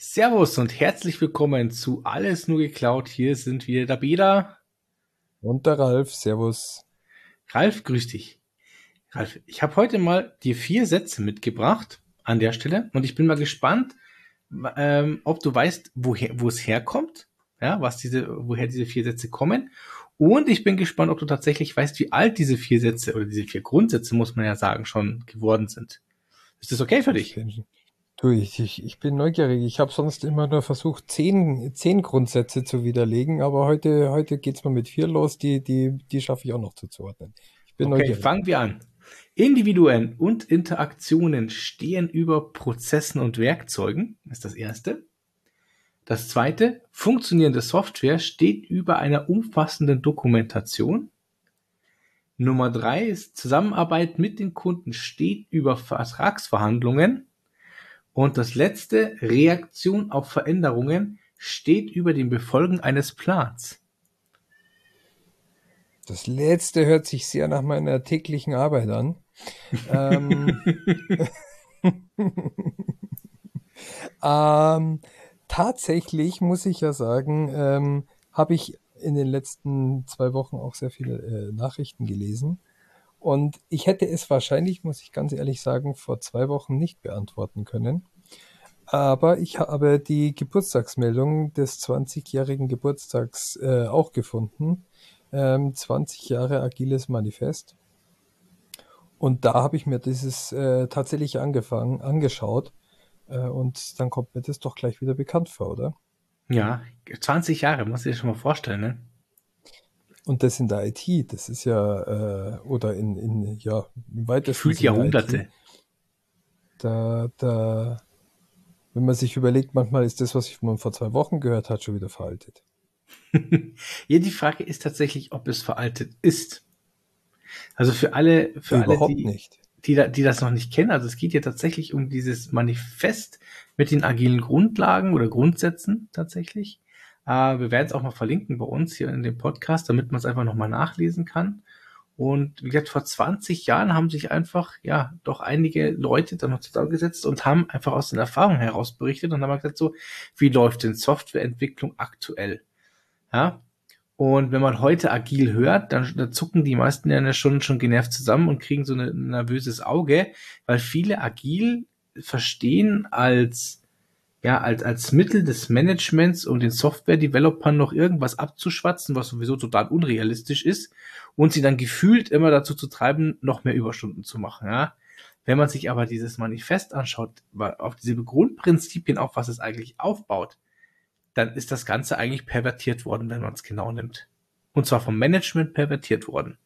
Servus und herzlich willkommen zu Alles nur geklaut. Hier sind wir der Beda. Und der Ralf. Servus. Ralf, grüß dich. Ralf, ich habe heute mal dir vier Sätze mitgebracht an der Stelle und ich bin mal gespannt, ähm, ob du weißt, woher, wo es herkommt, ja, was diese, woher diese vier Sätze kommen. Und ich bin gespannt, ob du tatsächlich weißt, wie alt diese vier Sätze oder diese vier Grundsätze, muss man ja sagen, schon geworden sind. Ist das okay für dich? Du, ich, ich, ich bin neugierig. Ich habe sonst immer nur versucht, zehn, zehn Grundsätze zu widerlegen, aber heute, heute geht's mal mit vier los, die, die, die schaffe ich auch noch zuzuordnen. Ich bin okay, neugierig. fangen wir an. Individuen und Interaktionen stehen über Prozessen und Werkzeugen, ist das erste. Das zweite, funktionierende Software steht über einer umfassenden Dokumentation. Nummer drei ist, Zusammenarbeit mit den Kunden steht über Vertragsverhandlungen. Und das letzte, Reaktion auf Veränderungen, steht über dem Befolgen eines Plans. Das letzte hört sich sehr nach meiner täglichen Arbeit an. ähm, ähm, tatsächlich muss ich ja sagen, ähm, habe ich in den letzten zwei Wochen auch sehr viele äh, Nachrichten gelesen. Und ich hätte es wahrscheinlich, muss ich ganz ehrlich sagen, vor zwei Wochen nicht beantworten können. Aber ich habe die Geburtstagsmeldung des 20-jährigen Geburtstags äh, auch gefunden. Ähm, 20 Jahre agiles Manifest. Und da habe ich mir dieses äh, tatsächlich angefangen, angeschaut. Äh, und dann kommt mir das doch gleich wieder bekannt vor, oder? Ja, 20 Jahre, muss ich dir schon mal vorstellen, ne? Und das in der IT, das ist ja, äh, oder in, in ja, weiter Gefühlt Jahrhunderte. IT, da, da, wenn man sich überlegt, manchmal ist das, was ich man vor zwei Wochen gehört hat, schon wieder veraltet. ja, die Frage ist tatsächlich, ob es veraltet ist. Also für alle, für Überhaupt alle, die, nicht. Die, die das noch nicht kennen, also es geht ja tatsächlich um dieses Manifest mit den agilen Grundlagen oder Grundsätzen tatsächlich. Äh, wir werden es auch mal verlinken bei uns hier in dem Podcast, damit man es einfach nochmal nachlesen kann. Und wie gesagt, vor 20 Jahren haben sich einfach, ja, doch einige Leute dann noch zusammengesetzt und haben einfach aus den Erfahrungen heraus berichtet und haben gesagt so, wie läuft denn Softwareentwicklung aktuell? Ja. Und wenn man heute agil hört, dann, dann zucken die meisten ja schon, schon genervt zusammen und kriegen so ein nervöses Auge, weil viele agil verstehen als ja, als, als Mittel des Managements und den Software-Developern noch irgendwas abzuschwatzen, was sowieso total unrealistisch ist, und sie dann gefühlt immer dazu zu treiben, noch mehr Überstunden zu machen, ja. Wenn man sich aber dieses Manifest anschaut, auf diese Grundprinzipien, auf was es eigentlich aufbaut, dann ist das Ganze eigentlich pervertiert worden, wenn man es genau nimmt. Und zwar vom Management pervertiert worden.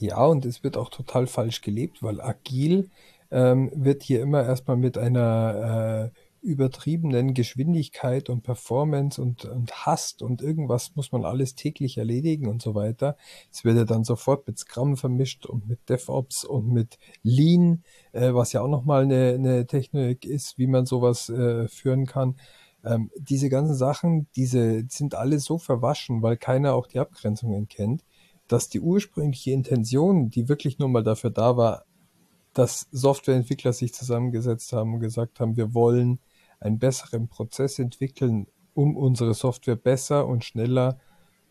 Ja, und es wird auch total falsch gelebt, weil agil ähm, wird hier immer erstmal mit einer äh, übertriebenen Geschwindigkeit und Performance und, und Hast und irgendwas muss man alles täglich erledigen und so weiter. Es wird ja dann sofort mit Scrum vermischt und mit DevOps und mit Lean, äh, was ja auch nochmal eine, eine Technik ist, wie man sowas äh, führen kann. Ähm, diese ganzen Sachen, diese sind alle so verwaschen, weil keiner auch die Abgrenzungen kennt, dass die ursprüngliche Intention, die wirklich nur mal dafür da war, dass Softwareentwickler sich zusammengesetzt haben und gesagt haben, wir wollen einen besseren Prozess entwickeln, um unsere Software besser und schneller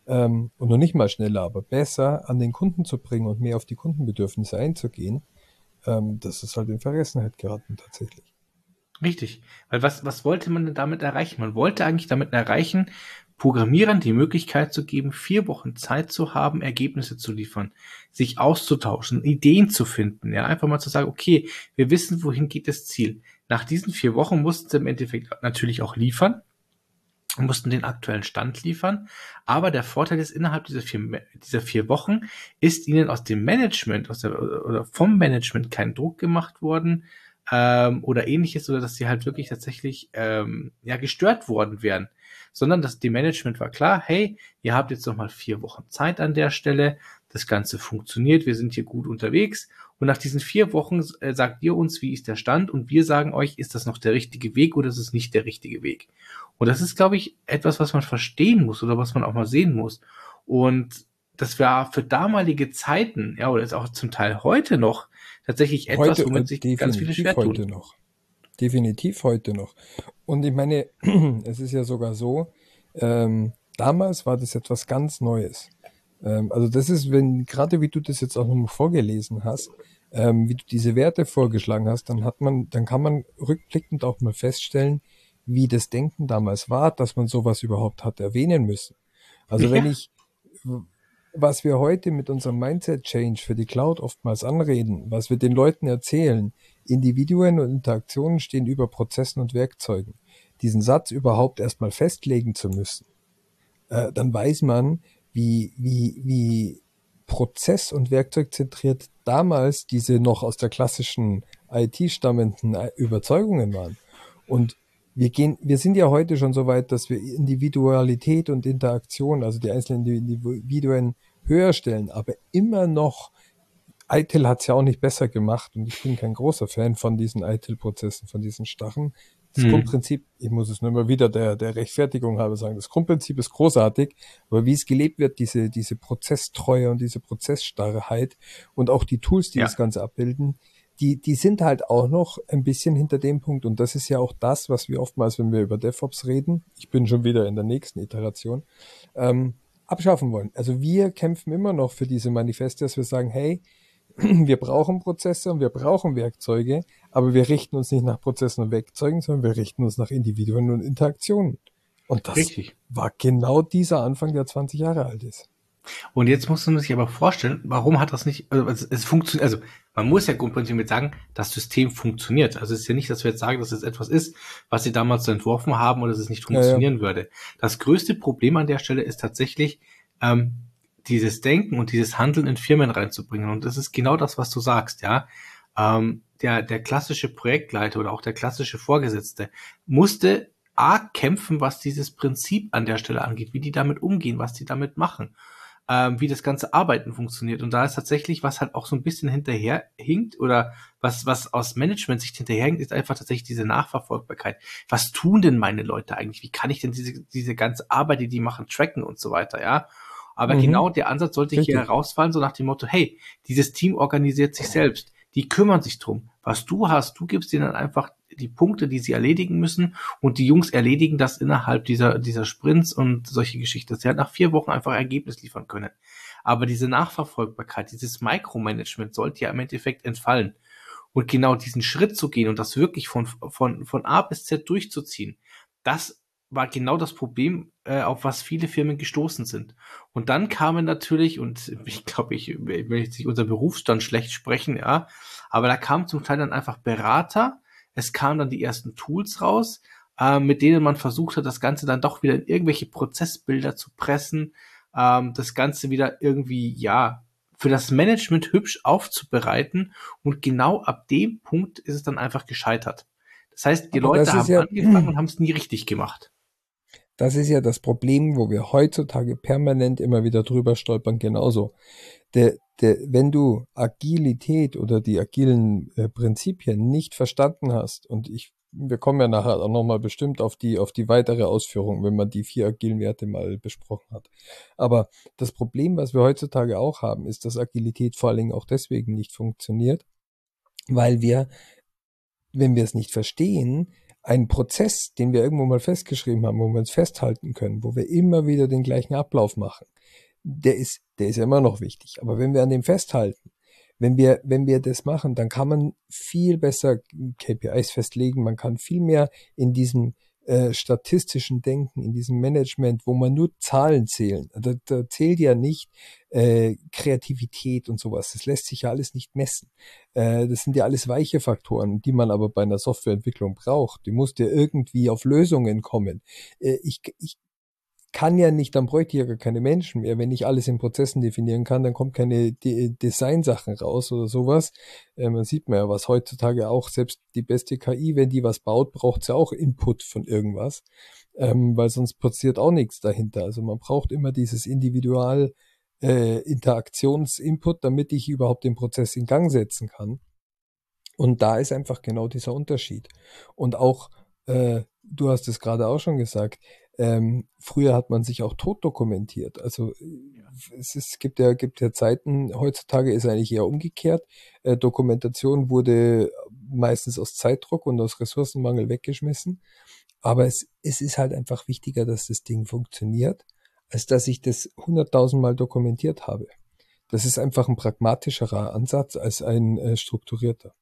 ähm, und noch nicht mal schneller, aber besser an den Kunden zu bringen und mehr auf die Kundenbedürfnisse einzugehen, ähm, das ist halt in Vergessenheit geraten tatsächlich. Richtig. Weil was, was wollte man denn damit erreichen? Man wollte eigentlich damit erreichen, Programmierern die Möglichkeit zu geben, vier Wochen Zeit zu haben, Ergebnisse zu liefern, sich auszutauschen, Ideen zu finden, ja, einfach mal zu sagen, okay, wir wissen, wohin geht das Ziel. Nach diesen vier Wochen mussten sie im Endeffekt natürlich auch liefern, mussten den aktuellen Stand liefern, aber der Vorteil ist, innerhalb dieser vier, dieser vier Wochen ist ihnen aus dem Management, aus der, oder vom Management kein Druck gemacht worden, ähm, oder ähnliches, oder dass sie halt wirklich tatsächlich ähm, ja gestört worden wären. Sondern das, die Management war klar, hey, ihr habt jetzt noch mal vier Wochen Zeit an der Stelle, das Ganze funktioniert, wir sind hier gut unterwegs. Und nach diesen vier Wochen äh, sagt ihr uns, wie ist der Stand? Und wir sagen euch, ist das noch der richtige Weg oder ist es nicht der richtige Weg. Und das ist, glaube ich, etwas, was man verstehen muss oder was man auch mal sehen muss. Und das war für damalige Zeiten, ja, oder ist auch zum Teil heute noch tatsächlich etwas, heute, womit sich ganz viele schwer tun. Heute noch. definitiv heute noch. Und ich meine, es ist ja sogar so, ähm, damals war das etwas ganz Neues. Ähm, also das ist, wenn, gerade wie du das jetzt auch nochmal vorgelesen hast, ähm, wie du diese Werte vorgeschlagen hast, dann hat man, dann kann man rückblickend auch mal feststellen, wie das Denken damals war, dass man sowas überhaupt hat erwähnen müssen. Also ja. wenn ich, was wir heute mit unserem Mindset Change für die Cloud oftmals anreden, was wir den Leuten erzählen, Individuen und Interaktionen stehen über Prozessen und Werkzeugen. Diesen Satz überhaupt erstmal festlegen zu müssen, äh, dann weiß man, wie, wie, wie prozess- und werkzeugzentriert damals diese noch aus der klassischen IT stammenden äh, Überzeugungen waren. Und wir gehen, wir sind ja heute schon so weit, dass wir Individualität und Interaktion, also die einzelnen Individuen höher stellen, aber immer noch ITIL hat es ja auch nicht besser gemacht und ich bin kein großer Fan von diesen ITIL-Prozessen, von diesen Stachen. Das hm. Grundprinzip, ich muss es nur immer wieder der, der Rechtfertigung halber sagen, das Grundprinzip ist großartig, aber wie es gelebt wird, diese, diese Prozesstreue und diese Prozessstarrheit und auch die Tools, die ja. das Ganze abbilden, die, die sind halt auch noch ein bisschen hinter dem Punkt und das ist ja auch das, was wir oftmals, wenn wir über DevOps reden, ich bin schon wieder in der nächsten Iteration, ähm, abschaffen wollen. Also wir kämpfen immer noch für diese Manifeste, dass wir sagen, hey, wir brauchen Prozesse und wir brauchen Werkzeuge, aber wir richten uns nicht nach Prozessen und Werkzeugen, sondern wir richten uns nach Individuen und Interaktionen. Und das Richtig. war genau dieser Anfang, der 20 Jahre alt ist. Und jetzt muss man sich aber vorstellen, warum hat das nicht, also es, es funktioniert, also man muss ja grundsätzlich mit sagen, das System funktioniert. Also es ist ja nicht, dass wir jetzt sagen, dass es etwas ist, was sie damals so entworfen haben oder dass es nicht funktionieren ja, ja. würde. Das größte Problem an der Stelle ist tatsächlich, ähm, dieses Denken und dieses Handeln in Firmen reinzubringen. Und das ist genau das, was du sagst, ja. Ähm, der, der klassische Projektleiter oder auch der klassische Vorgesetzte musste A kämpfen, was dieses Prinzip an der Stelle angeht, wie die damit umgehen, was die damit machen, ähm, wie das ganze Arbeiten funktioniert. Und da ist tatsächlich, was halt auch so ein bisschen hinterherhinkt oder was, was aus Management-Sicht hinterherhinkt, ist einfach tatsächlich diese Nachverfolgbarkeit. Was tun denn meine Leute eigentlich? Wie kann ich denn diese, diese ganze Arbeit, die die machen, tracken und so weiter, ja? Aber mhm. genau der Ansatz sollte Richtig. hier herausfallen, so nach dem Motto, hey, dieses Team organisiert sich selbst. Die kümmern sich drum. Was du hast, du gibst ihnen einfach die Punkte, die sie erledigen müssen und die Jungs erledigen das innerhalb dieser, dieser Sprints und solche Geschichten, dass sie halt nach vier Wochen einfach Ergebnis liefern können. Aber diese Nachverfolgbarkeit, dieses Micromanagement sollte ja im Endeffekt entfallen. Und genau diesen Schritt zu gehen und das wirklich von, von, von A bis Z durchzuziehen, das war genau das Problem, äh, auf was viele Firmen gestoßen sind. Und dann kamen natürlich, und ich glaube, ich will jetzt nicht unser Berufsstand schlecht sprechen, ja, aber da kamen zum Teil dann einfach Berater, es kamen dann die ersten Tools raus, äh, mit denen man versucht hat, das Ganze dann doch wieder in irgendwelche Prozessbilder zu pressen, ähm, das Ganze wieder irgendwie, ja, für das Management hübsch aufzubereiten. Und genau ab dem Punkt ist es dann einfach gescheitert. Das heißt, die aber Leute haben ja angefangen und haben es nie richtig gemacht. Das ist ja das Problem, wo wir heutzutage permanent immer wieder drüber stolpern, genauso. Der, der, wenn du Agilität oder die agilen äh, Prinzipien nicht verstanden hast, und ich, wir kommen ja nachher auch nochmal bestimmt auf die, auf die weitere Ausführung, wenn man die vier agilen Werte mal besprochen hat. Aber das Problem, was wir heutzutage auch haben, ist, dass Agilität vor allen Dingen auch deswegen nicht funktioniert, weil wir, wenn wir es nicht verstehen, ein Prozess, den wir irgendwo mal festgeschrieben haben, wo wir uns festhalten können, wo wir immer wieder den gleichen Ablauf machen, der ist, der ist immer noch wichtig. Aber wenn wir an dem festhalten, wenn wir, wenn wir das machen, dann kann man viel besser KPIs festlegen, man kann viel mehr in diesem äh, statistischen Denken, in diesem Management, wo man nur Zahlen zählen. Da, da zählt ja nicht äh, Kreativität und sowas. Das lässt sich ja alles nicht messen. Äh, das sind ja alles weiche Faktoren, die man aber bei einer Softwareentwicklung braucht. Die muss ja irgendwie auf Lösungen kommen. Äh, ich, ich kann ja nicht, dann bräuchte ich ja gar keine Menschen mehr. Wenn ich alles in Prozessen definieren kann, dann kommt keine De Designsachen raus oder sowas. Äh, man sieht man ja, was heutzutage auch, selbst die beste KI, wenn die was baut, braucht sie auch Input von irgendwas, ähm, weil sonst passiert auch nichts dahinter. Also man braucht immer dieses Individual äh, Interaktionsinput, damit ich überhaupt den Prozess in Gang setzen kann. Und da ist einfach genau dieser Unterschied. Und auch, äh, du hast es gerade auch schon gesagt, Ähm, früher hat man sich auch tot dokumentiert. Also es, ist, es gibt ja gibt ja Zeiten. Heutzutage ist eigentlich eher umgekehrt. Äh, Dokumentation wurde meistens aus Zeitdruck und aus Ressourcenmangel weggeschmissen. Aber es, es ist halt einfach wichtiger, dass das Ding funktioniert, als dass ich das hunderttausendmal dokumentiert habe. Das ist einfach ein pragmatischerer Ansatz als ein äh, strukturierter.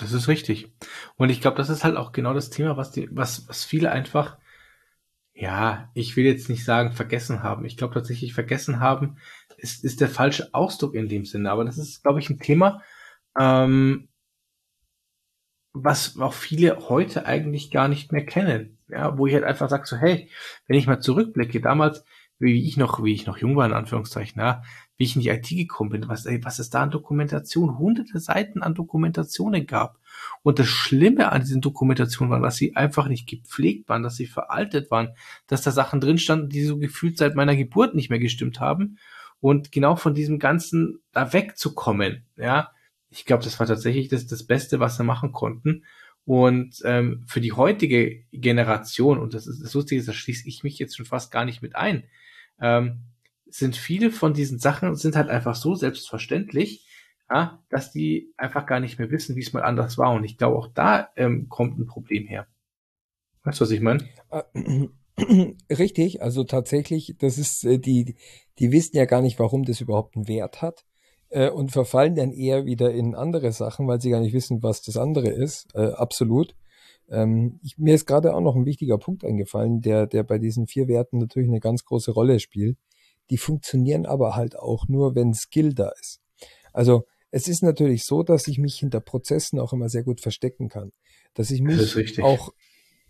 Das ist richtig. Und ich glaube, das ist halt auch genau das Thema, was die, was, was viele einfach, ja, ich will jetzt nicht sagen vergessen haben. Ich glaube tatsächlich vergessen haben ist, ist der falsche Ausdruck in dem Sinne. Aber das ist, glaube ich, ein Thema, ähm, was auch viele heute eigentlich gar nicht mehr kennen. Ja, wo ich halt einfach sage so, hey, wenn ich mal zurückblicke, damals, wie ich noch, wie ich noch jung war, in Anführungszeichen, ja, wie ich in die IT gekommen bin, was, ey, was es da an Dokumentation, hunderte Seiten an Dokumentationen gab. Und das Schlimme an diesen Dokumentationen war, dass sie einfach nicht gepflegt waren, dass sie veraltet waren, dass da Sachen drin standen, die so gefühlt seit meiner Geburt nicht mehr gestimmt haben. Und genau von diesem Ganzen da wegzukommen, ja, ich glaube, das war tatsächlich das, das Beste, was wir machen konnten. Und ähm, für die heutige Generation, und das ist das Lustige, da schließe ich mich jetzt schon fast gar nicht mit ein, ähm, sind viele von diesen Sachen sind halt einfach so selbstverständlich, ja, dass die einfach gar nicht mehr wissen, wie es mal anders war. Und ich glaube, auch da ähm, kommt ein Problem her. Weißt du, was ich meine? Äh, richtig, also tatsächlich, das ist, äh, die, die wissen ja gar nicht, warum das überhaupt einen Wert hat äh, und verfallen dann eher wieder in andere Sachen, weil sie gar nicht wissen, was das andere ist. Äh, absolut. Ähm, ich, mir ist gerade auch noch ein wichtiger Punkt eingefallen, der, der bei diesen vier Werten natürlich eine ganz große Rolle spielt. Die funktionieren aber halt auch nur, wenn Skill da ist. Also es ist natürlich so, dass ich mich hinter Prozessen auch immer sehr gut verstecken kann. Dass ich mich auch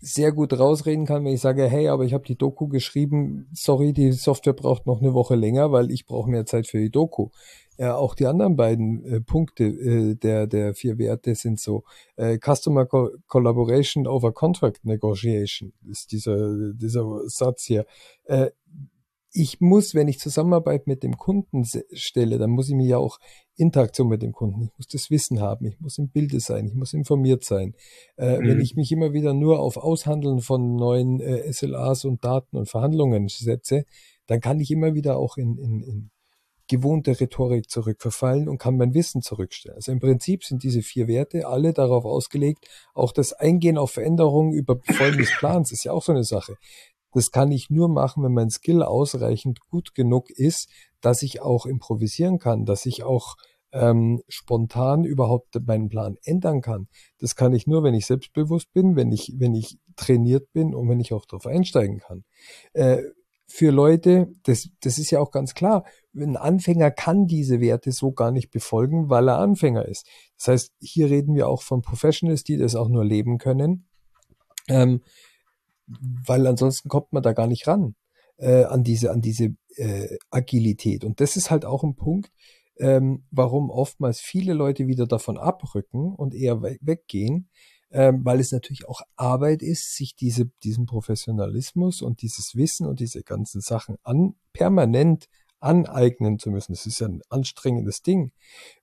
sehr gut rausreden kann, wenn ich sage, hey, aber ich habe die Doku geschrieben, sorry, die Software braucht noch eine Woche länger, weil ich brauche mehr Zeit für die Doku. Ja, auch die anderen beiden äh, Punkte äh, der, der vier Werte sind so. Äh, Customer Co Collaboration over Contract Negotiation ist dieser, dieser Satz hier. Ich muss, wenn ich Zusammenarbeit mit dem Kunden stelle, dann muss ich mir ja auch Interaktion mit dem Kunden, ich muss das Wissen haben, ich muss im Bilde sein, ich muss informiert sein. Äh, mhm. Wenn ich mich immer wieder nur auf Aushandeln von neuen äh, SLAs und Daten und Verhandlungen setze, dann kann ich immer wieder auch in, in, in gewohnte Rhetorik zurückverfallen und kann mein Wissen zurückstellen. Also im Prinzip sind diese vier Werte alle darauf ausgelegt, auch das Eingehen auf Veränderungen über Folgen des Plans ist ja auch so eine Sache. Das kann ich nur machen, wenn mein Skill ausreichend gut genug ist, dass ich auch improvisieren kann, dass ich auch ähm, spontan überhaupt meinen Plan ändern kann. Das kann ich nur, wenn ich selbstbewusst bin, wenn ich, wenn ich trainiert bin und wenn ich auch darauf einsteigen kann. Äh, für Leute, das, das ist ja auch ganz klar, ein Anfänger kann diese Werte so gar nicht befolgen, weil er Anfänger ist. Das heißt, hier reden wir auch von Professionals, die das auch nur leben können, ähm, weil ansonsten kommt man da gar nicht ran äh, an diese, an diese äh, Agilität. Und das ist halt auch ein Punkt, ähm, warum oftmals viele Leute wieder davon abrücken und eher we weggehen, ähm, weil es natürlich auch Arbeit ist, sich diese, diesen Professionalismus und dieses Wissen und diese ganzen Sachen an, permanent aneignen zu müssen. Das ist ja ein anstrengendes Ding.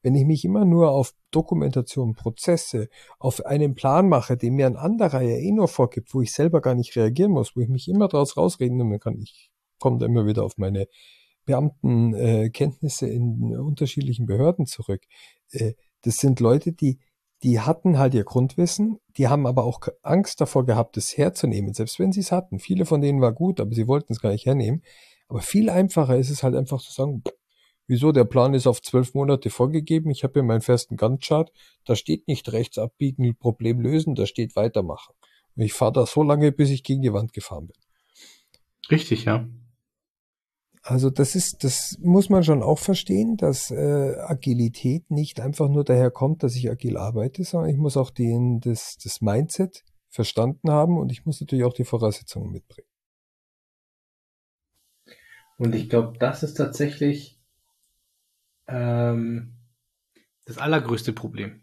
Wenn ich mich immer nur auf Dokumentation, Prozesse, auf einen Plan mache, den mir ein anderer ja eh nur vorgibt, wo ich selber gar nicht reagieren muss, wo ich mich immer daraus rausreden kann, ich komme da immer wieder auf meine Beamtenkenntnisse äh, in unterschiedlichen Behörden zurück. Äh, das sind Leute, die die hatten halt ihr Grundwissen, die haben aber auch Angst davor gehabt, es herzunehmen, selbst wenn sie es hatten. Viele von denen war gut, aber sie wollten es gar nicht hernehmen. Aber viel einfacher ist es halt einfach zu sagen, wieso, der Plan ist auf zwölf Monate vorgegeben, ich habe hier meinen festen Gantt-Chart, da steht nicht rechts abbiegen, Problem lösen, da steht weitermachen. Und ich fahre da so lange, bis ich gegen die Wand gefahren bin. Richtig, ja. Also das ist, das muss man schon auch verstehen, dass äh, Agilität nicht einfach nur daher kommt, dass ich agil arbeite, sondern ich muss auch den, das, das Mindset verstanden haben und ich muss natürlich auch die Voraussetzungen mitbringen. Und ich glaube, das ist tatsächlich ähm, das allergrößte Problem.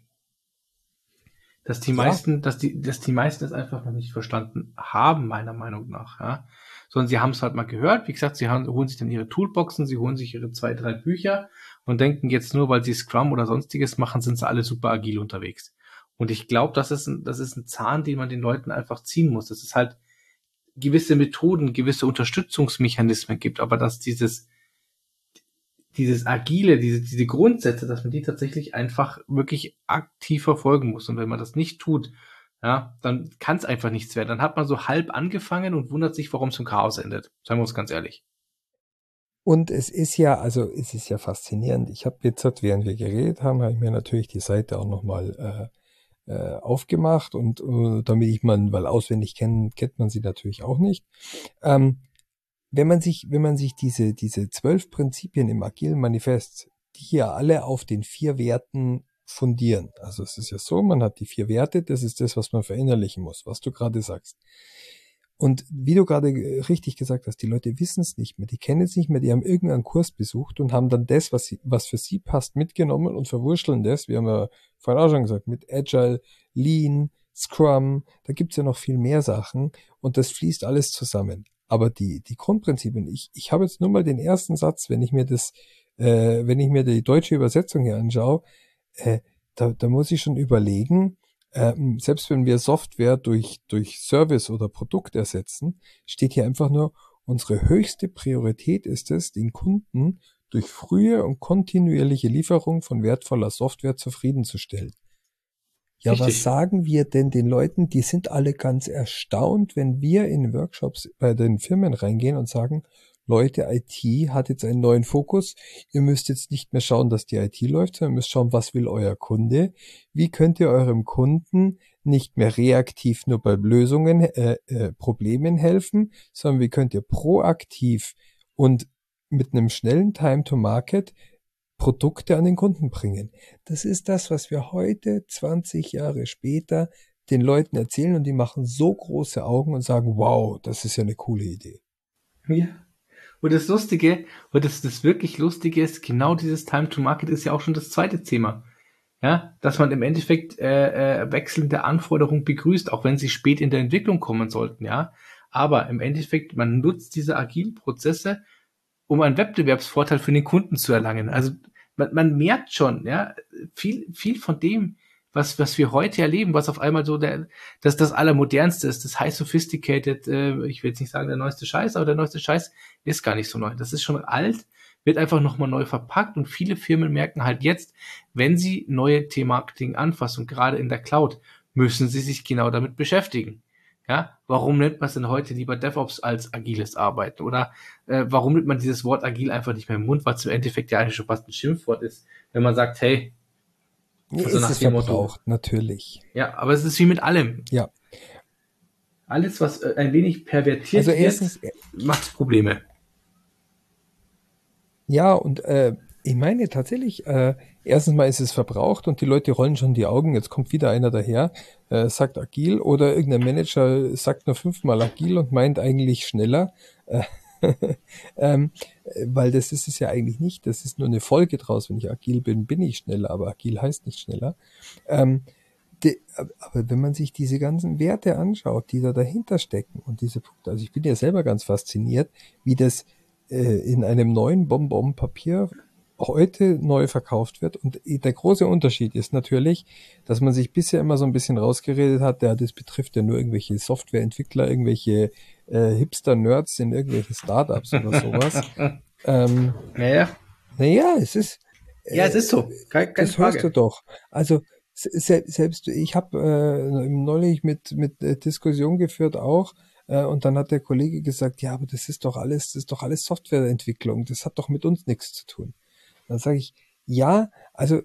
Dass die ja. meisten, dass die, dass die meisten es einfach noch nicht verstanden haben, meiner Meinung nach. Ja? sondern sie haben es halt mal gehört. Wie gesagt, sie haben, holen sich dann ihre Toolboxen, sie holen sich ihre zwei, drei Bücher und denken jetzt nur, weil sie Scrum oder sonstiges machen, sind sie alle super agil unterwegs. Und ich glaube, das ist ein, das ist ein Zahn, den man den Leuten einfach ziehen muss. Das ist halt, gewisse Methoden, gewisse Unterstützungsmechanismen gibt, aber dass dieses, dieses Agile, diese, diese Grundsätze, dass man die tatsächlich einfach wirklich aktiv verfolgen muss. Und wenn man das nicht tut, ja, dann kann es einfach nichts werden. Dann hat man so halb angefangen und wundert sich, warum es im Chaos endet. Sagen wir uns ganz ehrlich. Und es ist ja, also es ist ja faszinierend. Ich habe jetzt, während wir geredet haben, habe ich mir natürlich die Seite auch nochmal äh, aufgemacht und äh, damit ich man, weil auswendig kennen, kennt man sie natürlich auch nicht. Ähm, wenn man sich, wenn man sich diese, diese zwölf Prinzipien im agilen Manifest, die hier alle auf den vier Werten fundieren. Also es ist ja so, man hat die vier Werte, das ist das, was man verinnerlichen muss, was du gerade sagst. Und wie du gerade richtig gesagt hast, die Leute wissen es nicht mehr, die kennen es nicht mehr, die haben irgendeinen Kurs besucht und haben dann das, was, sie, was für sie passt, mitgenommen und verwurschteln das, wir haben ja vorhin auch schon gesagt, mit Agile, Lean, Scrum, da gibt's ja noch viel mehr Sachen und das fließt alles zusammen. Aber die, die Grundprinzipien, ich, ich habe jetzt nur mal den ersten Satz, wenn ich mir das, äh, wenn ich mir die deutsche Übersetzung hier anschaue, äh, da, da muss ich schon überlegen, ähm, selbst wenn wir Software durch, durch Service oder Produkt ersetzen, steht hier einfach nur, unsere höchste Priorität ist es, den Kunden durch frühe und kontinuierliche Lieferung von wertvoller Software zufriedenzustellen. Ja, Richtig. was sagen wir denn den Leuten? Die sind alle ganz erstaunt, wenn wir in Workshops bei den Firmen reingehen und sagen, Leute, IT hat jetzt einen neuen Fokus. Ihr müsst jetzt nicht mehr schauen, dass die IT läuft, sondern ihr müsst schauen, was will euer Kunde? Wie könnt ihr eurem Kunden nicht mehr reaktiv nur bei Lösungen, äh, äh, Problemen helfen, sondern wie könnt ihr proaktiv und mit einem schnellen Time to Market Produkte an den Kunden bringen. Das ist das, was wir heute, 20 Jahre später, den Leuten erzählen und die machen so große Augen und sagen, wow, das ist ja eine coole Idee. Ja, und das Lustige, und das, das wirklich Lustige ist, genau dieses Time to Market ist ja auch schon das zweite Thema. Ja, dass man im Endeffekt äh, äh, wechselnde Anforderungen begrüßt, auch wenn sie spät in der Entwicklung kommen sollten, ja. Aber im Endeffekt, man nutzt diese agilen Prozesse, um einen Wettbewerbsvorteil für den Kunden zu erlangen. Also man, man merkt schon, ja, viel, viel von dem, was, was wir heute erleben, was auf einmal so der, das, das Allermodernste ist, das High Sophisticated, äh, ich will jetzt nicht sagen der neueste Scheiß, aber der neueste Scheiß ist gar nicht so neu. Das ist schon alt, wird einfach nochmal neu verpackt und viele Firmen merken halt jetzt, wenn sie neue Thematik anfassen gerade in der Cloud, müssen sie sich genau damit beschäftigen. Ja, warum nennt man es denn heute lieber DevOps als agiles Arbeiten? Oder äh, warum nimmt man dieses Wort agil einfach nicht mehr im Mund, weil es im Endeffekt ja eigentlich schon fast ein Schimpfwort ist, wenn man sagt, hey, also ist es verbraucht, natürlich. Ja, aber es ist wie mit allem. Ja. Alles, was äh, ein wenig pervertiert also erstens, wird, macht Probleme. Ja, und äh, ich meine tatsächlich, äh, erstens mal ist es verbraucht und die Leute rollen schon die Augen. Jetzt kommt wieder einer daher, äh, sagt agil oder irgendein Manager sagt nur fünfmal agil und meint eigentlich schneller. Äh, ähm, weil das ist es ja eigentlich nicht. Das ist nur eine Folge draus. Wenn ich agil bin, bin ich schneller, aber agil heißt nicht schneller. Ähm, die, aber wenn man sich diese ganzen Werte anschaut, die da dahinter stecken und diese Punkte, also ich bin ja selber ganz fasziniert, wie das äh, in einem neuen Bonbon-Papier heute neu verkauft wird. Und der große Unterschied ist natürlich, dass man sich bisher immer so ein bisschen rausgeredet hat, ja, das betrifft ja nur irgendwelche Softwareentwickler, irgendwelche äh, Hipster-Nerds in irgendwelche Startups oder sowas. ähm, naja. Naja, es ist. Äh, ja, es ist so. Keine, keine das Frage. hörst du doch. Also se selbst ich habe äh, neulich mit mit äh, Diskussion geführt auch äh, und dann hat der Kollege gesagt, ja, aber das ist doch alles, das ist doch alles Softwareentwicklung, das hat doch mit uns nichts zu tun. Dann sage ich, ja, also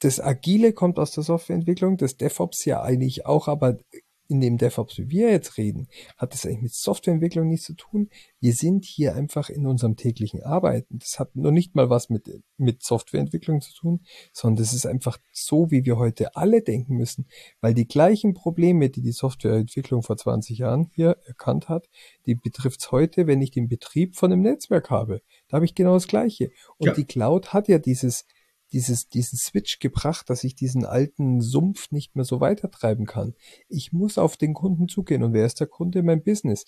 das Agile kommt aus der Softwareentwicklung, das DevOps ja eigentlich auch, aber in dem DevOps, wie wir jetzt reden, hat das eigentlich mit Softwareentwicklung nichts zu tun. Wir sind hier einfach in unserem täglichen Arbeiten. Das hat nur nicht mal was mit, mit Softwareentwicklung zu tun, sondern das ist einfach so, wie wir heute alle denken müssen, weil die gleichen Probleme, die die Softwareentwicklung vor 20 Jahren hier erkannt hat, die betrifft es heute, wenn ich den Betrieb von einem Netzwerk habe. Da habe ich genau das Gleiche. Und ja. die Cloud hat ja dieses, dieses, diesen Switch gebracht, dass ich diesen alten Sumpf nicht mehr so weitertreiben kann. Ich muss auf den Kunden zugehen. Und wer ist der Kunde? Mein Business.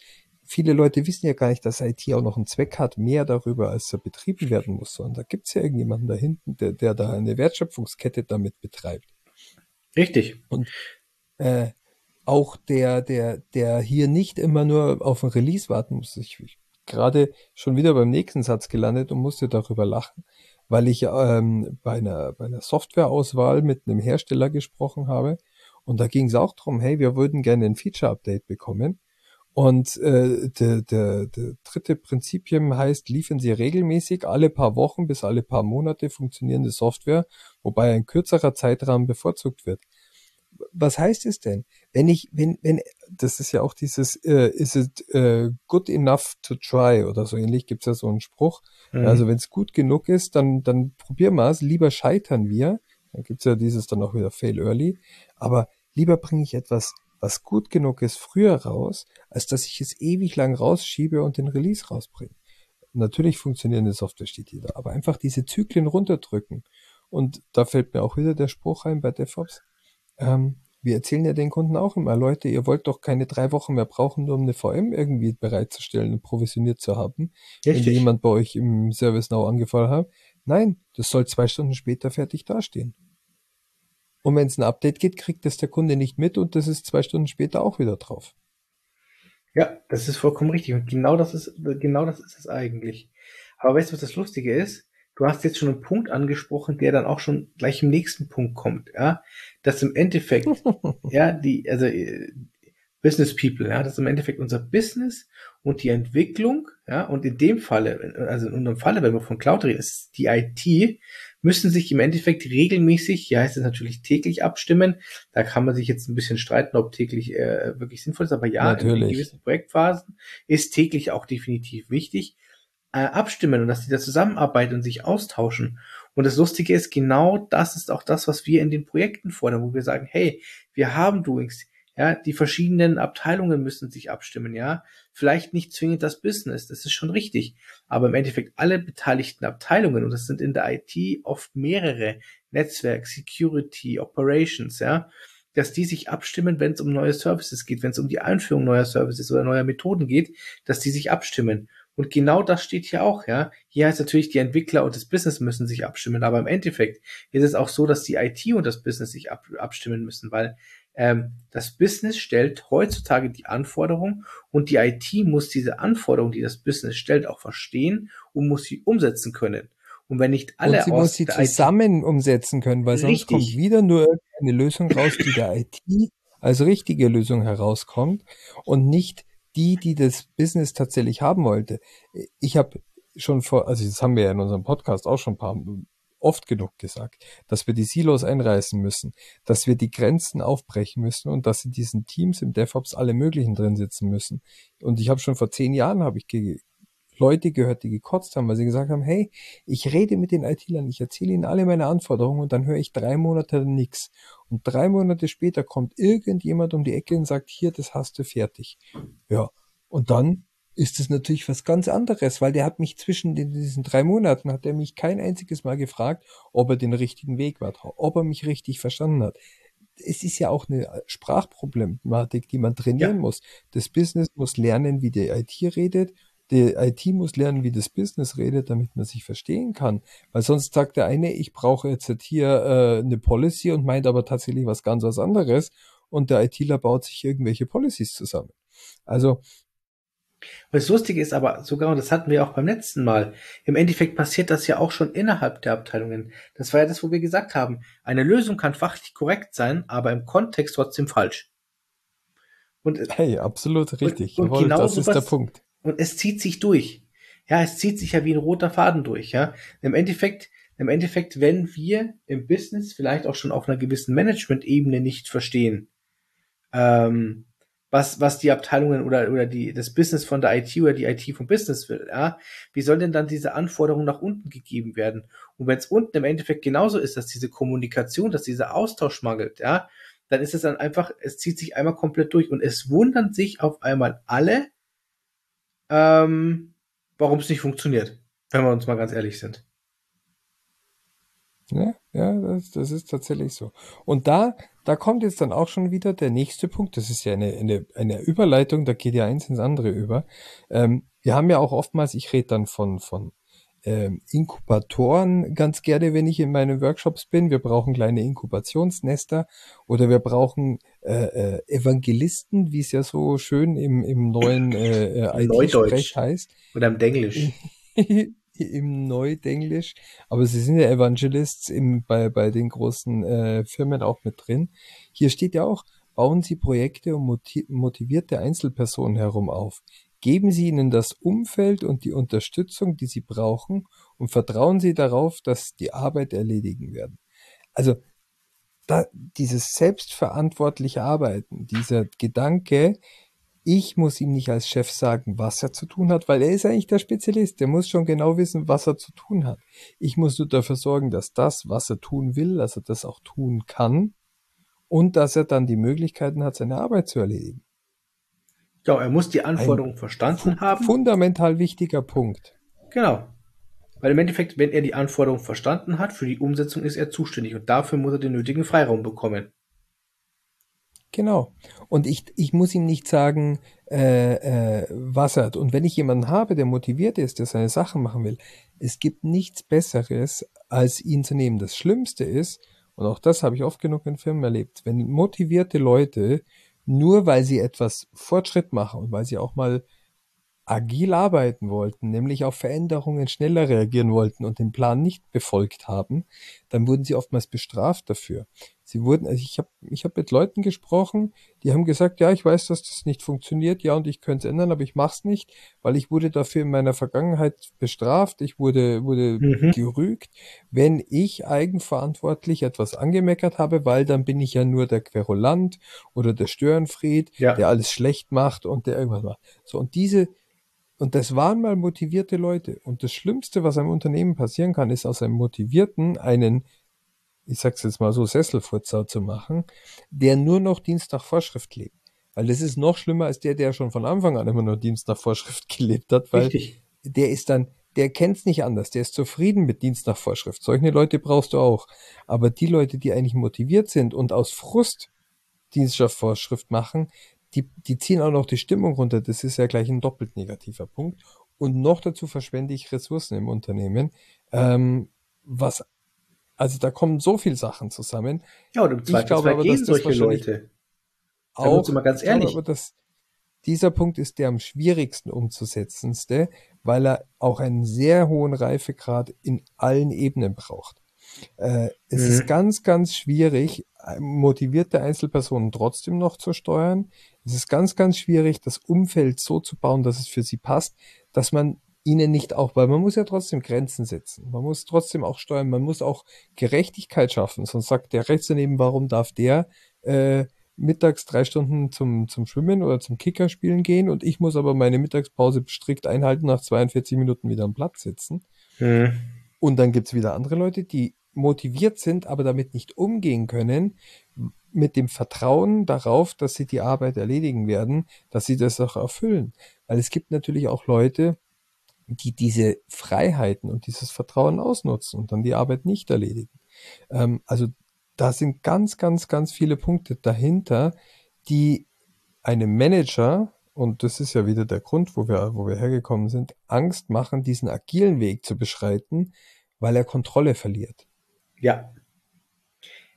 Viele Leute wissen ja gar nicht, dass IT auch noch einen Zweck hat, mehr darüber, als er betrieben werden muss. Und da gibt es ja irgendjemanden da hinten, der, der da eine Wertschöpfungskette damit betreibt. Richtig. Und äh, auch der, der, der hier nicht immer nur auf ein Release warten muss. Ich, ich gerade schon wieder beim nächsten Satz gelandet und musste darüber lachen, weil ich ähm, bei einer, bei einer Softwareauswahl mit einem Hersteller gesprochen habe. Und da ging es auch darum, hey, wir würden gerne ein Feature-Update bekommen. Und äh, der, der, der dritte Prinzipien heißt, liefern Sie regelmäßig alle paar Wochen bis alle paar Monate funktionierende Software, wobei ein kürzerer Zeitrahmen bevorzugt wird. Was heißt es denn? Wenn ich, wenn, wenn, das ist ja auch dieses, äh, is it äh, good enough to try oder so ähnlich, gibt's ja so einen Spruch. Mhm. Also wenn es gut genug ist, dann, dann probieren wir es, lieber scheitern wir. Dann gibt's ja dieses dann auch wieder fail early. Aber lieber bringe ich etwas was gut genug ist, früher raus, als dass ich es ewig lang rausschiebe und den Release rausbringe. Natürlich funktionierende Software steht hier da, aber einfach diese Zyklen runterdrücken. Und da fällt mir auch wieder der Spruch ein bei DevOps. Ähm, wir erzählen ja den Kunden auch immer, Leute, ihr wollt doch keine drei Wochen mehr brauchen, nur um eine VM irgendwie bereitzustellen und provisioniert zu haben, Richtig. wenn jemand bei euch im Service Now angefallen hat. Nein, das soll zwei Stunden später fertig dastehen. Und wenn es ein Update gibt, kriegt das der Kunde nicht mit und das ist zwei Stunden später auch wieder drauf. Ja, das ist vollkommen richtig. Und genau das ist, genau das ist es eigentlich. Aber weißt du, was das Lustige ist? Du hast jetzt schon einen Punkt angesprochen, der dann auch schon gleich im nächsten Punkt kommt, ja. Dass im Endeffekt, ja, die, also, äh, Business People, ja, das ist im Endeffekt unser Business und die Entwicklung, ja, und in dem Falle, also in unserem Falle, wenn wir von Cloud reden, ist die IT, müssen sich im Endeffekt regelmäßig, ja heißt es natürlich täglich abstimmen. Da kann man sich jetzt ein bisschen streiten, ob täglich äh, wirklich sinnvoll ist, aber ja, natürlich. in gewissen Projektphasen ist täglich auch definitiv wichtig. Äh, abstimmen und dass die da zusammenarbeiten und sich austauschen. Und das Lustige ist, genau das ist auch das, was wir in den Projekten fordern, wo wir sagen, hey, wir haben Doings, ja, die verschiedenen Abteilungen müssen sich abstimmen, ja. Vielleicht nicht zwingend das Business, das ist schon richtig. Aber im Endeffekt alle beteiligten Abteilungen, und das sind in der IT oft mehrere, Netzwerk, Security, Operations, ja, dass die sich abstimmen, wenn es um neue Services geht, wenn es um die Einführung neuer Services oder neuer Methoden geht, dass die sich abstimmen. Und genau das steht hier auch, ja. Hier heißt natürlich, die Entwickler und das Business müssen sich abstimmen, aber im Endeffekt ist es auch so, dass die IT und das Business sich ab, abstimmen müssen, weil ähm, das Business stellt heutzutage die Anforderung und die IT muss diese Anforderung, die das Business stellt, auch verstehen und muss sie umsetzen können. Und wenn nicht alle und sie muss sie zusammen IT umsetzen können, weil sonst kommt wieder nur eine Lösung raus, die der IT als richtige Lösung herauskommt und nicht die, die das Business tatsächlich haben wollte. Ich habe schon vor, also das haben wir ja in unserem Podcast auch schon ein paar oft genug gesagt, dass wir die Silos einreißen müssen, dass wir die Grenzen aufbrechen müssen und dass in diesen Teams im DevOps alle möglichen drin sitzen müssen. Und ich habe schon vor zehn Jahren habe ich ge Leute gehört, die gekotzt haben, weil sie gesagt haben, hey, ich rede mit den IT-Lern, ich erzähle ihnen alle meine Anforderungen und dann höre ich drei Monate nichts. Und drei Monate später kommt irgendjemand um die Ecke und sagt, hier, das hast du fertig. Ja. Und dann ist es natürlich was ganz anderes, weil der hat mich zwischen den, diesen drei Monaten, hat er mich kein einziges Mal gefragt, ob er den richtigen Weg war, ob er mich richtig verstanden hat. Es ist ja auch eine Sprachproblematik, die man trainieren ja. muss. Das Business muss lernen, wie die IT redet. Die IT muss lernen, wie das Business redet, damit man sich verstehen kann. Weil sonst sagt der eine, ich brauche jetzt hier äh, eine Policy und meint aber tatsächlich was ganz was anderes. Und der ITler baut sich irgendwelche Policies zusammen. Also das Lustige ist aber sogar, und das hatten wir auch beim letzten Mal, im Endeffekt passiert das ja auch schon innerhalb der Abteilungen. Das war ja das, wo wir gesagt haben, eine Lösung kann fachlich korrekt sein, aber im Kontext trotzdem falsch. Und, hey, absolut richtig. Und, und Jawohl, genau das ist der Punkt. Und es zieht sich durch. Ja, es zieht sich ja wie ein roter Faden durch, ja. Im Endeffekt, im Endeffekt, wenn wir im Business vielleicht auch schon auf einer gewissen Management-Ebene nicht verstehen, ähm, was, was die Abteilungen oder, oder die, das Business von der IT oder die IT vom Business will, ja. Wie soll denn dann diese Anforderungen nach unten gegeben werden? Und wenn es unten im Endeffekt genauso ist, dass diese Kommunikation, dass dieser Austausch mangelt, ja, dann ist es dann einfach, es zieht sich einmal komplett durch und es wundern sich auf einmal alle, ähm, warum es nicht funktioniert, wenn wir uns mal ganz ehrlich sind. Ja, ja, das, das ist tatsächlich so. Und da, da kommt jetzt dann auch schon wieder der nächste Punkt. Das ist ja eine, eine, eine Überleitung, da geht ja eins ins andere über. Ähm, wir haben ja auch oftmals, ich rede dann von, von ähm, Inkubatoren ganz gerne, wenn ich in meinen Workshops bin. Wir brauchen kleine Inkubationsnester oder wir brauchen äh, Evangelisten, wie es ja so schön im, im neuen äh, äh IT-Sprech heißt. Oder im Denglisch. Im Neudenglisch. Aber sie sind ja Evangelists im, bei, bei den großen äh, Firmen auch mit drin. Hier steht ja auch, bauen Sie Projekte um motivierte Einzelpersonen herum auf. Geben Sie ihnen das Umfeld und die Unterstützung, die sie brauchen, und vertrauen Sie darauf, dass die Arbeit erledigen werden. Also da, dieses selbstverantwortliche Arbeiten, dieser Gedanke, ich muss ihm nicht als Chef sagen, was er zu tun hat, weil er ist eigentlich der Spezialist. Der muss schon genau wissen, was er zu tun hat. Ich muss nur dafür sorgen, dass das, was er tun will, dass er das auch tun kann und dass er dann die Möglichkeiten hat, seine Arbeit zu erledigen. Ja, er muss die Anforderungen verstanden haben. Fundamental wichtiger Punkt. Genau. Weil im Endeffekt, wenn er die Anforderungen verstanden hat, für die Umsetzung ist er zuständig und dafür muss er den nötigen Freiraum bekommen. Genau. Und ich, ich muss ihm nicht sagen, äh, äh, was er hat. Und wenn ich jemanden habe, der motiviert ist, der seine Sachen machen will, es gibt nichts Besseres, als ihn zu nehmen. Das Schlimmste ist, und auch das habe ich oft genug in Firmen erlebt, wenn motivierte Leute nur weil sie etwas Fortschritt machen und weil sie auch mal agil arbeiten wollten, nämlich auf Veränderungen schneller reagieren wollten und den Plan nicht befolgt haben, dann wurden sie oftmals bestraft dafür. Sie wurden, also ich habe ich hab mit Leuten gesprochen, die haben gesagt, ja, ich weiß, dass das nicht funktioniert, ja, und ich könnte es ändern, aber ich mache es nicht, weil ich wurde dafür in meiner Vergangenheit bestraft, ich wurde, wurde mhm. gerügt, wenn ich eigenverantwortlich etwas angemeckert habe, weil dann bin ich ja nur der Querulant oder der Störenfried, ja. der alles schlecht macht und der irgendwas macht. So, und diese, und das waren mal motivierte Leute. Und das Schlimmste, was einem Unternehmen passieren kann, ist aus einem Motivierten einen ich sag's jetzt mal so, Sesselfurzer zu machen, der nur noch Dienst nach Vorschrift lebt. Weil das ist noch schlimmer als der, der schon von Anfang an immer nur Dienst nach Vorschrift gelebt hat, weil Richtig. der ist dann, der kennt's nicht anders, der ist zufrieden mit Dienst nach Vorschrift. Solche Leute brauchst du auch. Aber die Leute, die eigentlich motiviert sind und aus Frust Dienst nach Vorschrift machen, die, die ziehen auch noch die Stimmung runter. Das ist ja gleich ein doppelt negativer Punkt. Und noch dazu verschwende ich Ressourcen im Unternehmen, ähm, was also da kommen so viele Sachen zusammen. Ja, und im Zweifelsfall gehen das solche Leute. Auch, mal ganz ehrlich. aber dass dieser Punkt ist der am schwierigsten umzusetzendste, weil er auch einen sehr hohen Reifegrad in allen Ebenen braucht. Äh, es mhm. ist ganz, ganz schwierig, motivierte Einzelpersonen trotzdem noch zu steuern. Es ist ganz, ganz schwierig, das Umfeld so zu bauen, dass es für sie passt, dass man ihnen nicht auch, weil man muss ja trotzdem Grenzen setzen. Man muss trotzdem auch steuern, man muss auch Gerechtigkeit schaffen. Sonst sagt der rechts daneben, warum darf der äh, mittags drei Stunden zum, zum Schwimmen oder zum Kicker spielen gehen und ich muss aber meine Mittagspause strikt einhalten, nach 42 Minuten wieder am Platz sitzen. Mhm. Und dann gibt's wieder andere Leute, die motiviert sind, aber damit nicht umgehen können, mit dem Vertrauen darauf, dass sie die Arbeit erledigen werden, dass sie das auch erfüllen. Weil es gibt natürlich auch Leute, die diese Freiheiten und dieses Vertrauen ausnutzen und dann die Arbeit nicht erledigen. Ähm, also da sind ganz, ganz, ganz viele Punkte dahinter, die einem Manager, und das ist ja wieder der Grund, wo wir, wo wir hergekommen sind, Angst machen, diesen agilen Weg zu beschreiten, weil er Kontrolle verliert. Ja.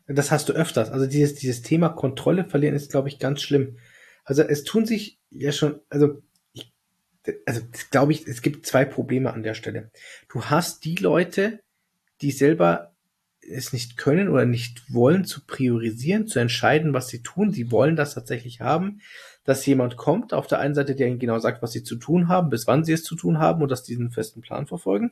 Das hast du öfters. Also dieses, dieses Thema Kontrolle verlieren ist, glaube ich, ganz schlimm. Also es tun sich ja schon, also also glaube ich, es gibt zwei Probleme an der Stelle. Du hast die Leute, die selber es nicht können oder nicht wollen zu priorisieren, zu entscheiden, was sie tun. Sie wollen das tatsächlich haben, dass jemand kommt, auf der einen Seite, der ihnen genau sagt, was sie zu tun haben, bis wann sie es zu tun haben und dass diesen festen Plan verfolgen.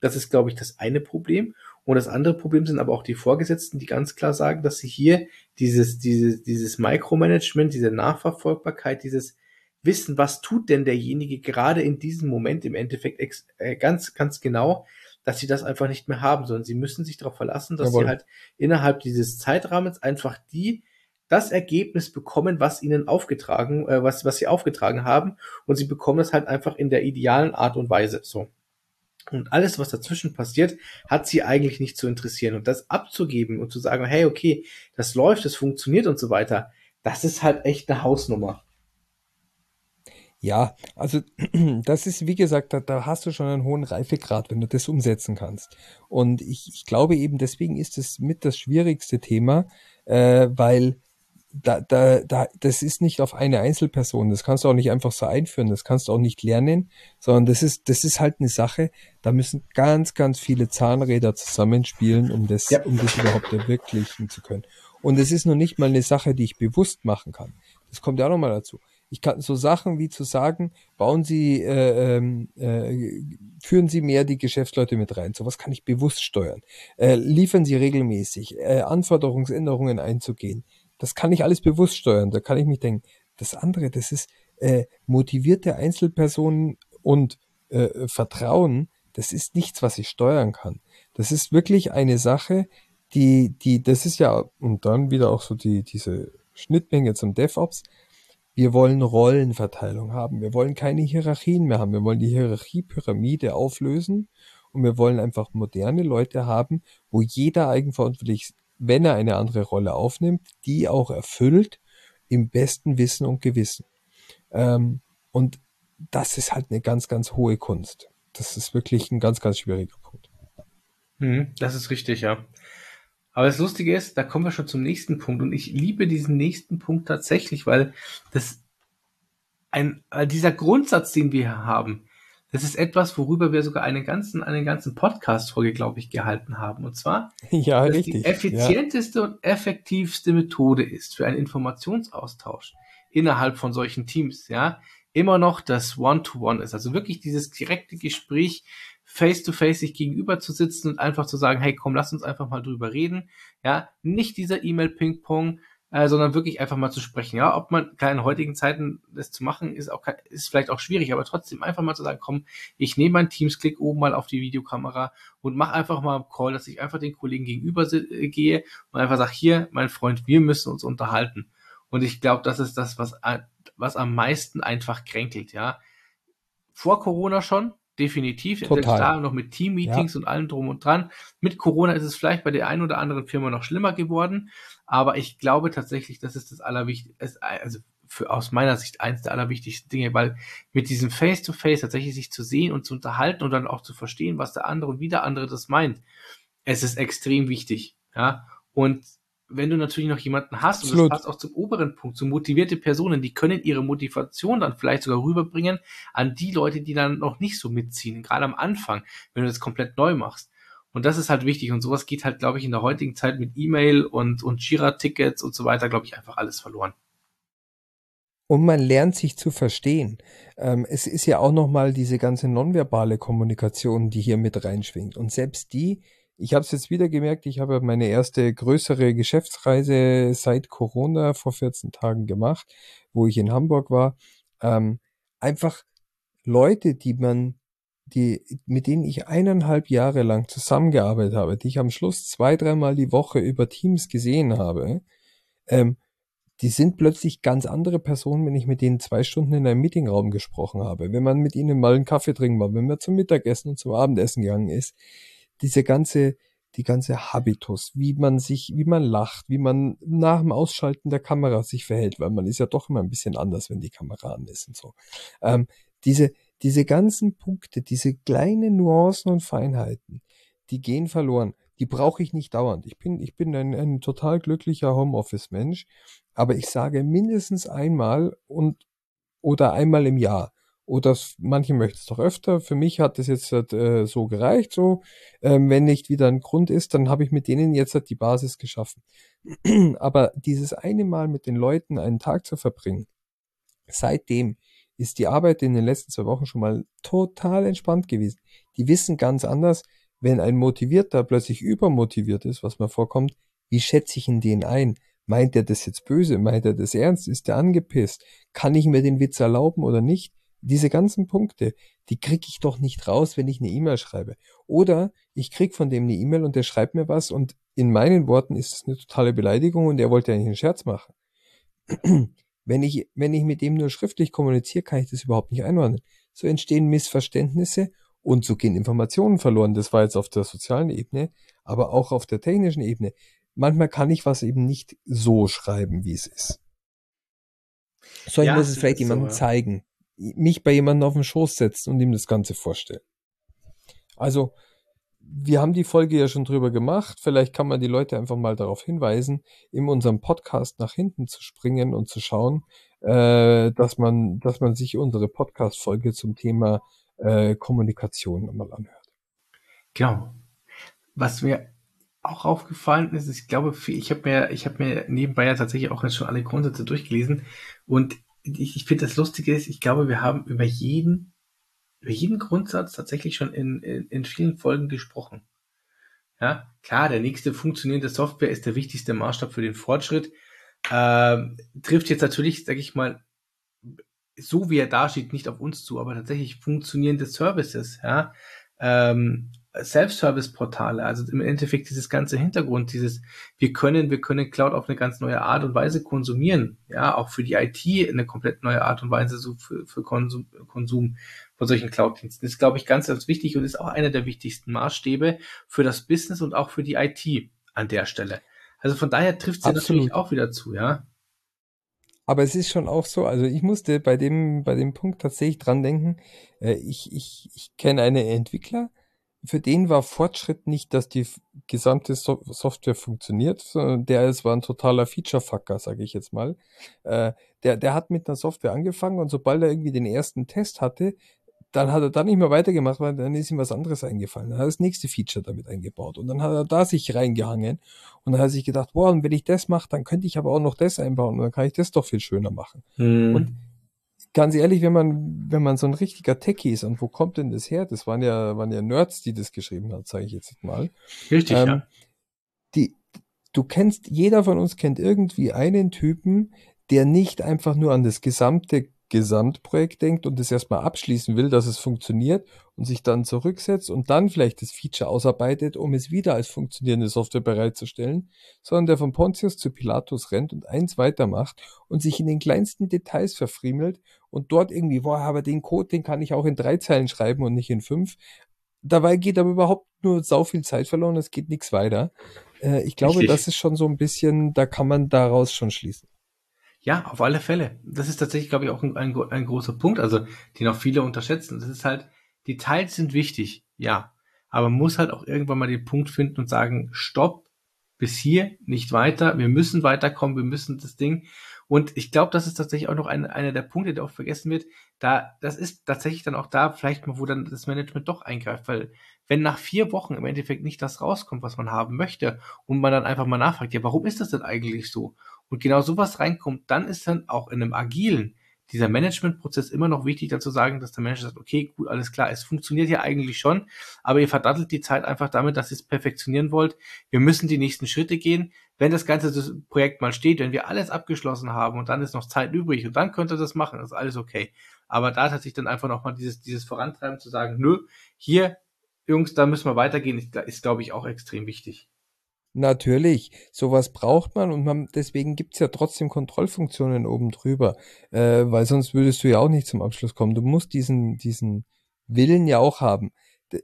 Das ist, glaube ich, das eine Problem. Und das andere Problem sind aber auch die Vorgesetzten, die ganz klar sagen, dass sie hier dieses, dieses, dieses Micromanagement, diese Nachverfolgbarkeit, dieses wissen, was tut denn derjenige gerade in diesem Moment im Endeffekt äh, ganz, ganz genau, dass sie das einfach nicht mehr haben, sondern sie müssen sich darauf verlassen, dass Jawohl. sie halt innerhalb dieses Zeitrahmens einfach die das Ergebnis bekommen, was ihnen aufgetragen, äh, was, was sie aufgetragen haben, und sie bekommen das halt einfach in der idealen Art und Weise. So. Und alles, was dazwischen passiert, hat sie eigentlich nicht zu interessieren. Und das abzugeben und zu sagen, hey, okay, das läuft, das funktioniert und so weiter, das ist halt echt eine Hausnummer. Ja, also das ist, wie gesagt, da, da hast du schon einen hohen Reifegrad, wenn du das umsetzen kannst. Und ich, ich glaube eben, deswegen ist es mit das schwierigste Thema, äh, weil da, da, da, das ist nicht auf eine Einzelperson. Das kannst du auch nicht einfach so einführen. Das kannst du auch nicht lernen, sondern das ist, das ist halt eine Sache. Da müssen ganz, ganz viele Zahnräder zusammenspielen, um das, ja. um das überhaupt verwirklichen zu können. Und es ist noch nicht mal eine Sache, die ich bewusst machen kann. Das kommt ja auch nochmal dazu. Ich kann so Sachen wie zu sagen, bauen Sie, äh, ähm, äh, führen Sie mehr die Geschäftsleute mit rein. Sowas kann ich bewusst steuern. Äh, liefern Sie regelmäßig, äh, Anforderungsänderungen einzugehen. Das kann ich alles bewusst steuern. Da kann ich mich denken. Das andere, das ist äh, motivierte Einzelpersonen und äh, Vertrauen. Das ist nichts, was ich steuern kann. Das ist wirklich eine Sache, die, die, das ist ja, und dann wieder auch so die, diese Schnittmenge zum DevOps. Wir wollen Rollenverteilung haben. Wir wollen keine Hierarchien mehr haben. Wir wollen die Hierarchiepyramide auflösen und wir wollen einfach moderne Leute haben, wo jeder eigenverantwortlich, wenn er eine andere Rolle aufnimmt, die auch erfüllt im besten Wissen und Gewissen. Ähm, und das ist halt eine ganz, ganz hohe Kunst. Das ist wirklich ein ganz, ganz schwieriger Punkt. Mhm, das ist richtig, ja. Aber das Lustige ist, da kommen wir schon zum nächsten Punkt. Und ich liebe diesen nächsten Punkt tatsächlich, weil das ein, dieser Grundsatz, den wir hier haben, das ist etwas, worüber wir sogar einen ganzen, einen ganzen Podcast-Folge, glaube ich, gehalten haben. Und zwar, ja, dass richtig, die effizienteste ja. und effektivste Methode ist für einen Informationsaustausch innerhalb von solchen Teams, ja, immer noch das One-to-One -One ist. Also wirklich dieses direkte Gespräch face-to-face sich gegenüber zu sitzen und einfach zu sagen, hey, komm, lass uns einfach mal drüber reden. Ja, nicht dieser E-Mail-Ping-Pong, äh, sondern wirklich einfach mal zu sprechen. Ja, ob man, klar, in heutigen Zeiten das zu machen, ist auch, ist vielleicht auch schwierig, aber trotzdem einfach mal zu sagen, komm, ich nehme meinen Teams-Klick oben mal auf die Videokamera und mach einfach mal einen Call, dass ich einfach den Kollegen gegenüber äh, gehe und einfach sage, hier, mein Freund, wir müssen uns unterhalten. Und ich glaube, das ist das, was, was am meisten einfach kränkelt, ja. Vor Corona schon, definitiv. Total. Klar, noch mit Team-Meetings ja. und allem drum und dran. Mit Corona ist es vielleicht bei der einen oder anderen Firma noch schlimmer geworden, aber ich glaube tatsächlich, das ist das Allerwichtigste, also für, aus meiner Sicht eins der allerwichtigsten Dinge, weil mit diesem Face-to-Face -face tatsächlich sich zu sehen und zu unterhalten und dann auch zu verstehen, was der andere und wie der andere das meint, es ist extrem wichtig, ja. Und wenn du natürlich noch jemanden hast, Absolut. und das passt auch zum oberen Punkt, so motivierte Personen, die können ihre Motivation dann vielleicht sogar rüberbringen an die Leute, die dann noch nicht so mitziehen, gerade am Anfang, wenn du das komplett neu machst. Und das ist halt wichtig und sowas geht halt, glaube ich, in der heutigen Zeit mit E-Mail und, und Jira-Tickets und so weiter, glaube ich, einfach alles verloren. Und man lernt sich zu verstehen. Ähm, es ist ja auch nochmal diese ganze nonverbale Kommunikation, die hier mit reinschwingt. Und selbst die ich habe es jetzt wieder gemerkt, ich habe meine erste größere Geschäftsreise seit Corona vor 14 Tagen gemacht, wo ich in Hamburg war. Ähm, einfach Leute, die man, die, mit denen ich eineinhalb Jahre lang zusammengearbeitet habe, die ich am Schluss zwei, dreimal die Woche über Teams gesehen habe, ähm, die sind plötzlich ganz andere Personen, wenn ich mit denen zwei Stunden in einem Meetingraum gesprochen habe. Wenn man mit ihnen mal einen Kaffee trinken war, wenn man zum Mittagessen und zum Abendessen gegangen ist, diese ganze, die ganze Habitus, wie man sich, wie man lacht, wie man nach dem Ausschalten der Kamera sich verhält, weil man ist ja doch immer ein bisschen anders, wenn die Kamera an ist und so. Ähm, diese, diese ganzen Punkte, diese kleinen Nuancen und Feinheiten, die gehen verloren. Die brauche ich nicht dauernd. Ich bin, ich bin ein, ein total glücklicher Homeoffice-Mensch, aber ich sage mindestens einmal und oder einmal im Jahr oder manche möchten es doch öfter. Für mich hat es jetzt äh, so gereicht. So, ähm, wenn nicht wieder ein Grund ist, dann habe ich mit denen jetzt halt die Basis geschaffen. Aber dieses eine Mal mit den Leuten einen Tag zu verbringen, seitdem ist die Arbeit in den letzten zwei Wochen schon mal total entspannt gewesen. Die wissen ganz anders, wenn ein Motivierter plötzlich übermotiviert ist, was mir vorkommt, wie schätze ich ihn den ein? Meint er das jetzt böse? Meint er das ernst? Ist er angepisst? Kann ich mir den Witz erlauben oder nicht? Diese ganzen Punkte, die kriege ich doch nicht raus, wenn ich eine E-Mail schreibe. Oder ich krieg von dem eine E-Mail und der schreibt mir was und in meinen Worten ist es eine totale Beleidigung und er wollte eigentlich einen Scherz machen. wenn ich, wenn ich mit dem nur schriftlich kommuniziere, kann ich das überhaupt nicht einordnen. So entstehen Missverständnisse und so gehen Informationen verloren. Das war jetzt auf der sozialen Ebene, aber auch auf der technischen Ebene. Manchmal kann ich was eben nicht so schreiben, wie es ist. So, ich ja, muss es vielleicht jemandem so, ja. zeigen mich bei jemandem auf den Schoß setzen und ihm das Ganze vorstellen. Also, wir haben die Folge ja schon drüber gemacht. Vielleicht kann man die Leute einfach mal darauf hinweisen, in unserem Podcast nach hinten zu springen und zu schauen, äh, dass man, dass man sich unsere Podcast-Folge zum Thema äh, Kommunikation mal anhört. Genau. Was mir auch aufgefallen ist, ich glaube, ich habe mir, ich habe mir nebenbei ja tatsächlich auch jetzt schon alle Grundsätze durchgelesen und ich, ich finde das Lustige ist, ich glaube, wir haben über jeden, über jeden Grundsatz tatsächlich schon in, in, in vielen Folgen gesprochen. Ja, klar, der nächste funktionierende Software ist der wichtigste Maßstab für den Fortschritt. Ähm, trifft jetzt natürlich, sage ich mal, so wie er dasteht, nicht auf uns zu, aber tatsächlich funktionierende Services, ja, ähm, Self-Service-Portale, also im Endeffekt dieses ganze Hintergrund, dieses, wir können, wir können Cloud auf eine ganz neue Art und Weise konsumieren, ja, auch für die IT eine komplett neue Art und Weise so für, für Konsum, Konsum von solchen Cloud-Diensten ist, glaube ich, ganz, ganz wichtig und ist auch einer der wichtigsten Maßstäbe für das Business und auch für die IT an der Stelle. Also von daher trifft sie natürlich auch wieder zu, ja. Aber es ist schon auch so, also ich musste bei dem, bei dem Punkt tatsächlich dran denken, äh, ich, ich, ich kenne einen Entwickler, für den war Fortschritt nicht, dass die gesamte so Software funktioniert, sondern der ist, war ein totaler Feature-Fucker, sage ich jetzt mal. Äh, der, der hat mit einer Software angefangen und sobald er irgendwie den ersten Test hatte, dann hat er da nicht mehr weitergemacht, weil dann ist ihm was anderes eingefallen. Dann hat er das nächste Feature damit eingebaut und dann hat er da sich reingehangen und dann hat er sich gedacht, boah, und wenn ich das mache, dann könnte ich aber auch noch das einbauen und dann kann ich das doch viel schöner machen. Hm. Und ganz ehrlich, wenn man, wenn man so ein richtiger Techie ist, und wo kommt denn das her? Das waren ja, waren ja Nerds, die das geschrieben haben, sage ich jetzt mal. Richtig, ähm, ja. Die, du kennst, jeder von uns kennt irgendwie einen Typen, der nicht einfach nur an das gesamte Gesamtprojekt denkt und es erstmal abschließen will, dass es funktioniert und sich dann zurücksetzt und dann vielleicht das Feature ausarbeitet, um es wieder als funktionierende Software bereitzustellen, sondern der von Pontius zu Pilatus rennt und eins weitermacht und sich in den kleinsten Details verfriemelt und dort irgendwie, boah, aber den Code, den kann ich auch in drei Zeilen schreiben und nicht in fünf. Dabei geht aber überhaupt nur sau viel Zeit verloren, es geht nichts weiter. Äh, ich glaube, Richtig. das ist schon so ein bisschen, da kann man daraus schon schließen. Ja, auf alle Fälle. Das ist tatsächlich, glaube ich, auch ein, ein, ein großer Punkt, also den auch viele unterschätzen. Das ist halt, Details sind wichtig, ja. Aber man muss halt auch irgendwann mal den Punkt finden und sagen, stopp, bis hier, nicht weiter, wir müssen weiterkommen, wir müssen das Ding. Und ich glaube, das ist tatsächlich auch noch ein, einer der Punkte, der oft vergessen wird. Da, das ist tatsächlich dann auch da, vielleicht mal, wo dann das Management doch eingreift, weil wenn nach vier Wochen im Endeffekt nicht das rauskommt, was man haben möchte, und man dann einfach mal nachfragt, ja, warum ist das denn eigentlich so? Und genau sowas reinkommt, dann ist dann auch in einem agilen dieser Managementprozess immer noch wichtig, dazu sagen, dass der Mensch sagt, okay, gut, alles klar, es funktioniert ja eigentlich schon, aber ihr verdattelt die Zeit einfach damit, dass ihr es perfektionieren wollt. Wir müssen die nächsten Schritte gehen. Wenn das ganze Projekt mal steht, wenn wir alles abgeschlossen haben und dann ist noch Zeit übrig und dann könnt ihr das machen, ist alles okay. Aber da hat sich dann einfach nochmal dieses, dieses Vorantreiben zu sagen, nö, hier, Jungs, da müssen wir weitergehen, ist, ist glaube ich, auch extrem wichtig. Natürlich, sowas braucht man und man, deswegen gibt's ja trotzdem Kontrollfunktionen oben drüber, äh, weil sonst würdest du ja auch nicht zum Abschluss kommen. Du musst diesen, diesen Willen ja auch haben. D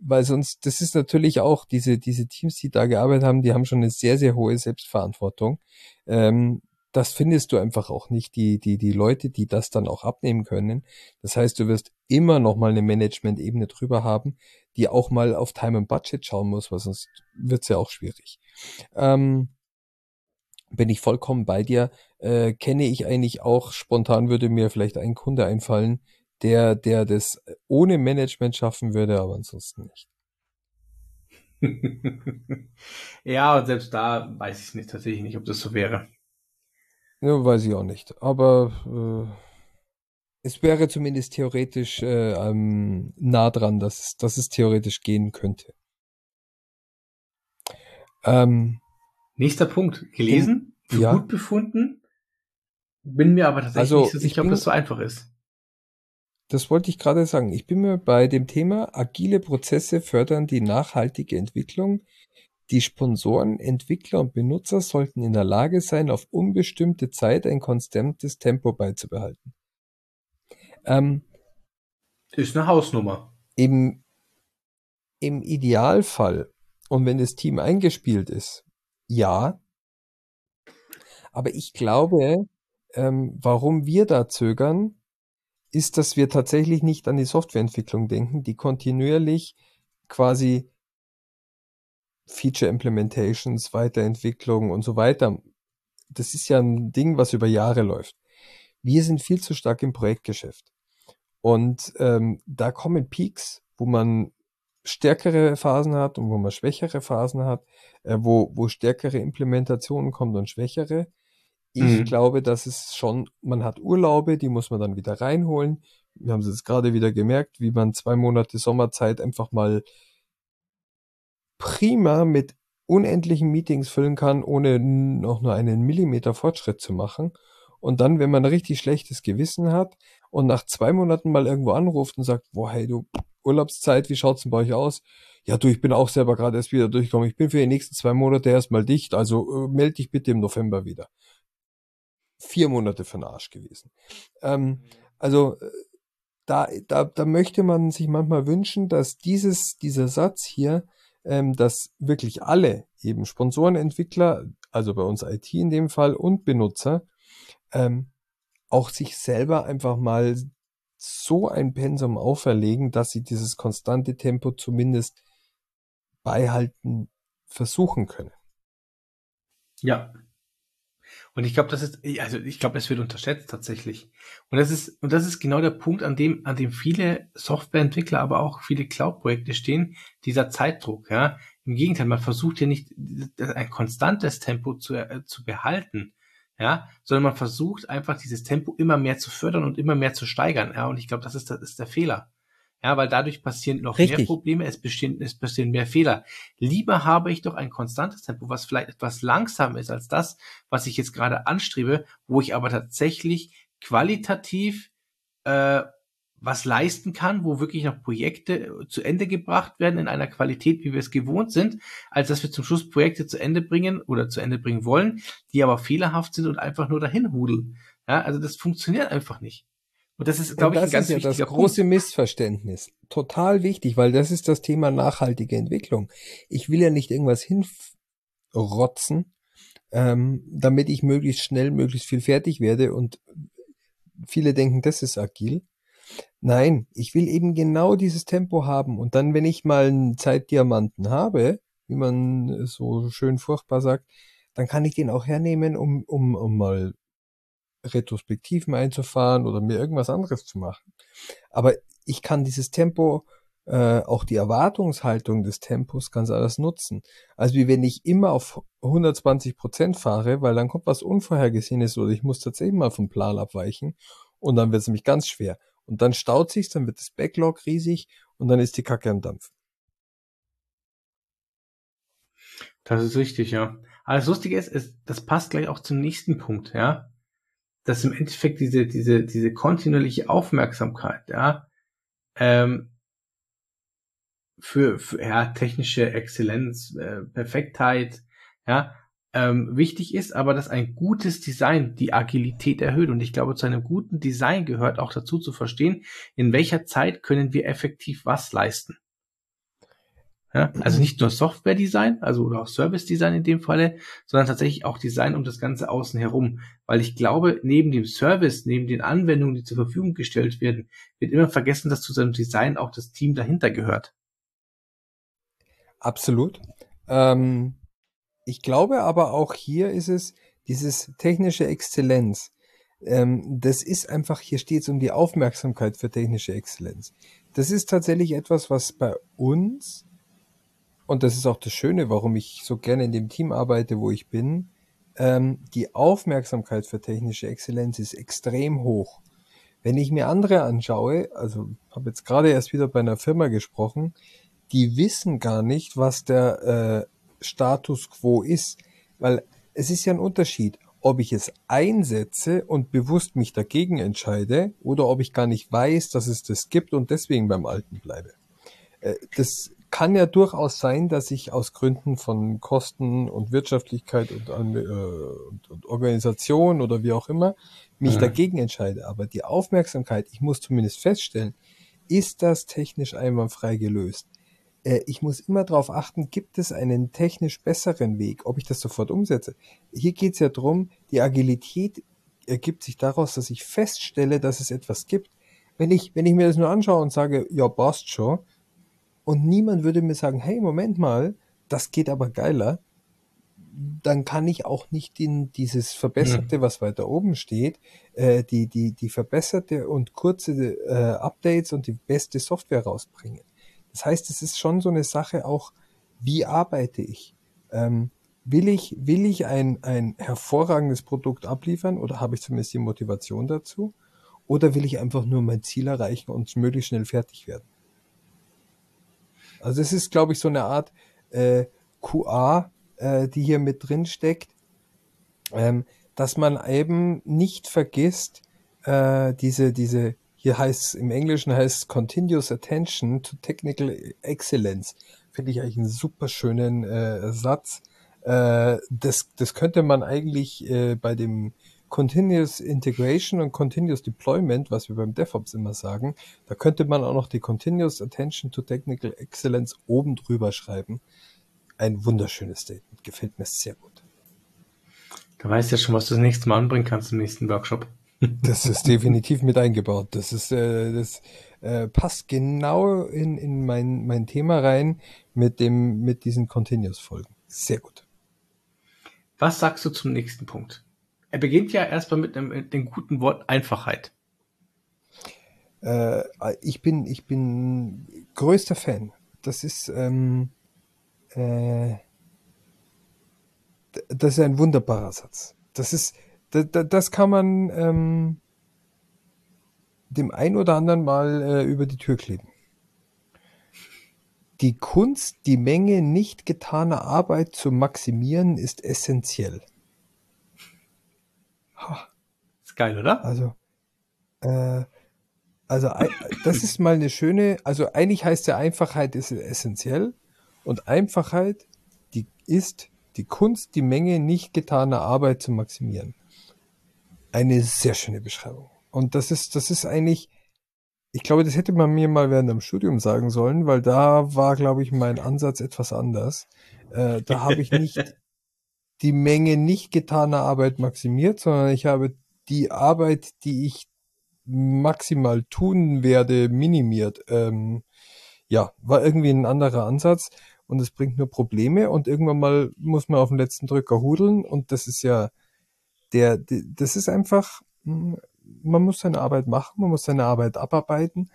weil sonst, das ist natürlich auch, diese, diese Teams, die da gearbeitet haben, die haben schon eine sehr, sehr hohe Selbstverantwortung. Ähm, das findest du einfach auch nicht, die, die, die Leute, die das dann auch abnehmen können. Das heißt, du wirst immer noch mal eine Management-Ebene drüber haben, die auch mal auf Time and Budget schauen muss, weil sonst wird's ja auch schwierig. Ähm, bin ich vollkommen bei dir. Äh, kenne ich eigentlich auch, spontan würde mir vielleicht ein Kunde einfallen, der, der das ohne Management schaffen würde, aber ansonsten nicht. ja, und selbst da weiß ich nicht, tatsächlich nicht, ob das so wäre. Ja, weiß ich auch nicht. Aber äh, es wäre zumindest theoretisch äh, ähm, nah dran, dass, dass es theoretisch gehen könnte. Ähm, Nächster Punkt. Gelesen, für ja. gut befunden. Bin mir aber tatsächlich also, nicht so sicher, bin, ob das so einfach ist. Das wollte ich gerade sagen. Ich bin mir bei dem Thema agile Prozesse fördern die nachhaltige Entwicklung. Die Sponsoren, Entwickler und Benutzer sollten in der Lage sein, auf unbestimmte Zeit ein konstantes Tempo beizubehalten. Ähm, ist eine Hausnummer. Im, Im Idealfall, und wenn das Team eingespielt ist, ja. Aber ich glaube, ähm, warum wir da zögern, ist, dass wir tatsächlich nicht an die Softwareentwicklung denken, die kontinuierlich quasi Feature Implementations, Weiterentwicklung und so weiter. Das ist ja ein Ding, was über Jahre läuft. Wir sind viel zu stark im Projektgeschäft. Und ähm, da kommen Peaks, wo man stärkere Phasen hat und wo man schwächere Phasen hat, äh, wo, wo stärkere Implementationen kommen und schwächere. Ich mhm. glaube, dass es schon, man hat Urlaube, die muss man dann wieder reinholen. Wir haben es jetzt gerade wieder gemerkt, wie man zwei Monate Sommerzeit einfach mal prima mit unendlichen Meetings füllen kann, ohne noch nur einen Millimeter Fortschritt zu machen. Und dann, wenn man ein richtig schlechtes Gewissen hat und nach zwei Monaten mal irgendwo anruft und sagt, boah, hey du, Urlaubszeit, wie schaut's denn bei euch aus? Ja, du, ich bin auch selber gerade erst wieder durchgekommen. Ich bin für die nächsten zwei Monate erstmal dicht, also äh, melde dich bitte im November wieder. Vier Monate für den Arsch gewesen. Ähm, also äh, da, da, da möchte man sich manchmal wünschen, dass dieses, dieser Satz hier, ähm, dass wirklich alle, eben Sponsoren, Entwickler, also bei uns IT in dem Fall und Benutzer, ähm, auch sich selber einfach mal so ein Pensum auferlegen, dass sie dieses konstante Tempo zumindest beihalten versuchen können. Ja. Und ich glaube, das ist, also ich glaube, es wird unterschätzt tatsächlich. Und das ist, und das ist genau der Punkt, an dem, an dem viele Softwareentwickler, aber auch viele Cloud-Projekte stehen, dieser Zeitdruck, ja. Im Gegenteil, man versucht ja nicht ein konstantes Tempo zu, äh, zu behalten, ja, sondern man versucht einfach dieses Tempo immer mehr zu fördern und immer mehr zu steigern, ja, und ich glaube, das ist, das ist der Fehler. Ja, weil dadurch passieren noch Richtig. mehr Probleme, es bestehen, es passieren mehr Fehler. Lieber habe ich doch ein konstantes Tempo, was vielleicht etwas langsamer ist als das, was ich jetzt gerade anstrebe, wo ich aber tatsächlich qualitativ äh, was leisten kann, wo wirklich noch Projekte äh, zu Ende gebracht werden in einer Qualität, wie wir es gewohnt sind, als dass wir zum Schluss Projekte zu Ende bringen oder zu Ende bringen wollen, die aber fehlerhaft sind und einfach nur dahin hudeln. Ja, also das funktioniert einfach nicht. Und das ist, glaube ich, ein ganz ist ja das große Punkt. Missverständnis. Total wichtig, weil das ist das Thema nachhaltige Entwicklung. Ich will ja nicht irgendwas hinrotzen, ähm, damit ich möglichst schnell, möglichst viel fertig werde und viele denken, das ist agil. Nein, ich will eben genau dieses Tempo haben. Und dann, wenn ich mal einen Zeitdiamanten habe, wie man so schön furchtbar sagt, dann kann ich den auch hernehmen, um, um, um mal Retrospektiven einzufahren oder mir irgendwas anderes zu machen. Aber ich kann dieses Tempo, äh, auch die Erwartungshaltung des Tempos ganz alles nutzen. Also wie wenn ich immer auf 120 Prozent fahre, weil dann kommt was Unvorhergesehenes oder ich muss tatsächlich mal vom Plan abweichen und dann wird es nämlich ganz schwer. Und dann staut sich, dann wird das Backlog riesig und dann ist die Kacke am Dampf. Das ist richtig, ja. Aber das Lustige ist, ist, das passt gleich auch zum nächsten Punkt, ja. Dass im Endeffekt diese, diese, diese kontinuierliche Aufmerksamkeit, ja, ähm, für, für ja, technische Exzellenz, äh, Perfektheit, ja, ähm, wichtig ist, aber dass ein gutes Design die Agilität erhöht. Und ich glaube, zu einem guten Design gehört auch dazu zu verstehen, in welcher Zeit können wir effektiv was leisten. Ja, also nicht nur Software-Design, also oder auch Service-Design in dem Falle, sondern tatsächlich auch Design um das Ganze außen herum. Weil ich glaube, neben dem Service, neben den Anwendungen, die zur Verfügung gestellt werden, wird immer vergessen, dass zu seinem Design auch das Team dahinter gehört. Absolut. Ähm, ich glaube aber auch hier ist es dieses technische Exzellenz. Ähm, das ist einfach, hier steht es um die Aufmerksamkeit für technische Exzellenz. Das ist tatsächlich etwas, was bei uns, und das ist auch das Schöne, warum ich so gerne in dem Team arbeite, wo ich bin, ähm, die Aufmerksamkeit für technische Exzellenz ist extrem hoch. Wenn ich mir andere anschaue, also habe jetzt gerade erst wieder bei einer Firma gesprochen, die wissen gar nicht, was der äh, Status quo ist. Weil es ist ja ein Unterschied, ob ich es einsetze und bewusst mich dagegen entscheide oder ob ich gar nicht weiß, dass es das gibt und deswegen beim Alten bleibe. Äh, das kann ja durchaus sein, dass ich aus Gründen von Kosten und Wirtschaftlichkeit und, äh, und, und Organisation oder wie auch immer mich ja. dagegen entscheide. Aber die Aufmerksamkeit, ich muss zumindest feststellen, ist das technisch einwandfrei gelöst? Äh, ich muss immer darauf achten, gibt es einen technisch besseren Weg, ob ich das sofort umsetze. Hier geht es ja darum, die Agilität ergibt sich daraus, dass ich feststelle, dass es etwas gibt. Wenn ich, wenn ich mir das nur anschaue und sage, ja, passt schon, und niemand würde mir sagen, hey, Moment mal, das geht aber geiler. Dann kann ich auch nicht in dieses Verbesserte, was weiter oben steht, äh, die, die, die verbesserte und kurze äh, Updates und die beste Software rausbringen. Das heißt, es ist schon so eine Sache auch, wie arbeite ich? Ähm, will ich, will ich ein, ein hervorragendes Produkt abliefern oder habe ich zumindest die Motivation dazu? Oder will ich einfach nur mein Ziel erreichen und möglichst schnell fertig werden? Also es ist, glaube ich, so eine Art äh, QA, äh, die hier mit drin steckt, ähm, dass man eben nicht vergisst, äh, diese, diese, hier heißt es im Englischen heißt Continuous Attention to Technical Excellence. Finde ich eigentlich einen super schönen äh, Satz. Äh, das, das könnte man eigentlich äh, bei dem Continuous Integration und Continuous Deployment, was wir beim DevOps immer sagen, da könnte man auch noch die Continuous Attention to Technical Excellence oben drüber schreiben. Ein wunderschönes Statement, gefällt mir sehr gut. Da weißt ja schon, was du das nächste Mal anbringen kannst im nächsten Workshop. Das ist definitiv mit eingebaut. Das ist, äh, das äh, passt genau in, in mein, mein Thema rein mit dem, mit diesen Continuous-Folgen. Sehr gut. Was sagst du zum nächsten Punkt? Er beginnt ja erstmal mit, einem, mit dem guten Wort Einfachheit. Äh, ich bin, ich bin größter Fan. Das ist, ähm, äh, das ist ein wunderbarer Satz. Das ist, das, das kann man ähm, dem ein oder anderen mal äh, über die Tür kleben. Die Kunst, die Menge nicht getaner Arbeit zu maximieren, ist essentiell. Ha. Ist geil, oder? Also, äh, also das ist mal eine schöne, also eigentlich heißt ja Einfachheit ist essentiell und Einfachheit, die ist die Kunst, die Menge nicht getaner Arbeit zu maximieren. Eine sehr schöne Beschreibung. Und das ist, das ist eigentlich, ich glaube, das hätte man mir mal während dem Studium sagen sollen, weil da war, glaube ich, mein Ansatz etwas anders. Äh, da habe ich nicht die Menge nicht getaner Arbeit maximiert, sondern ich habe die Arbeit, die ich maximal tun werde, minimiert. Ähm, ja, war irgendwie ein anderer Ansatz und es bringt nur Probleme und irgendwann mal muss man auf den letzten Drücker hudeln und das ist ja der, das ist einfach, hm, man muss seine Arbeit machen, man muss seine Arbeit abarbeiten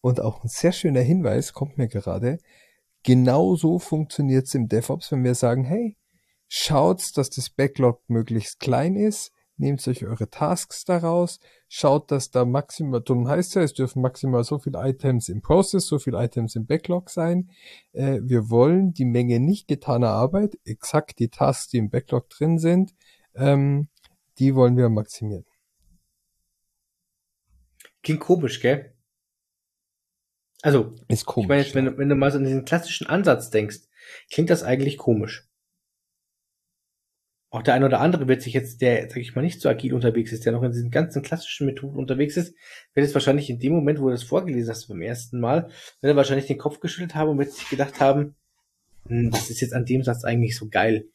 und auch ein sehr schöner Hinweis kommt mir gerade. Genau so funktioniert es im DevOps, wenn wir sagen, hey, schaut, dass das Backlog möglichst klein ist, nehmt euch eure Tasks daraus, schaut, dass da maximal, dumm heißt ja, es dürfen maximal so viele Items im Process, so viele Items im Backlog sein. Äh, wir wollen die Menge nicht getaner Arbeit, exakt die Tasks, die im Backlog drin sind, ähm, die wollen wir maximieren. Klingt komisch, gell? Also, ist komisch. Ich meine, jetzt, wenn, du, wenn du mal so an diesen klassischen Ansatz denkst, klingt das eigentlich komisch. Auch der eine oder andere wird sich jetzt, der, sag ich mal, nicht so agil unterwegs ist, der noch in diesen ganzen klassischen Methoden unterwegs ist, wird es wahrscheinlich in dem Moment, wo du das vorgelesen hast beim ersten Mal, wird er wahrscheinlich den Kopf geschüttelt haben und wird sich gedacht haben, hm, das ist jetzt an dem Satz eigentlich so geil.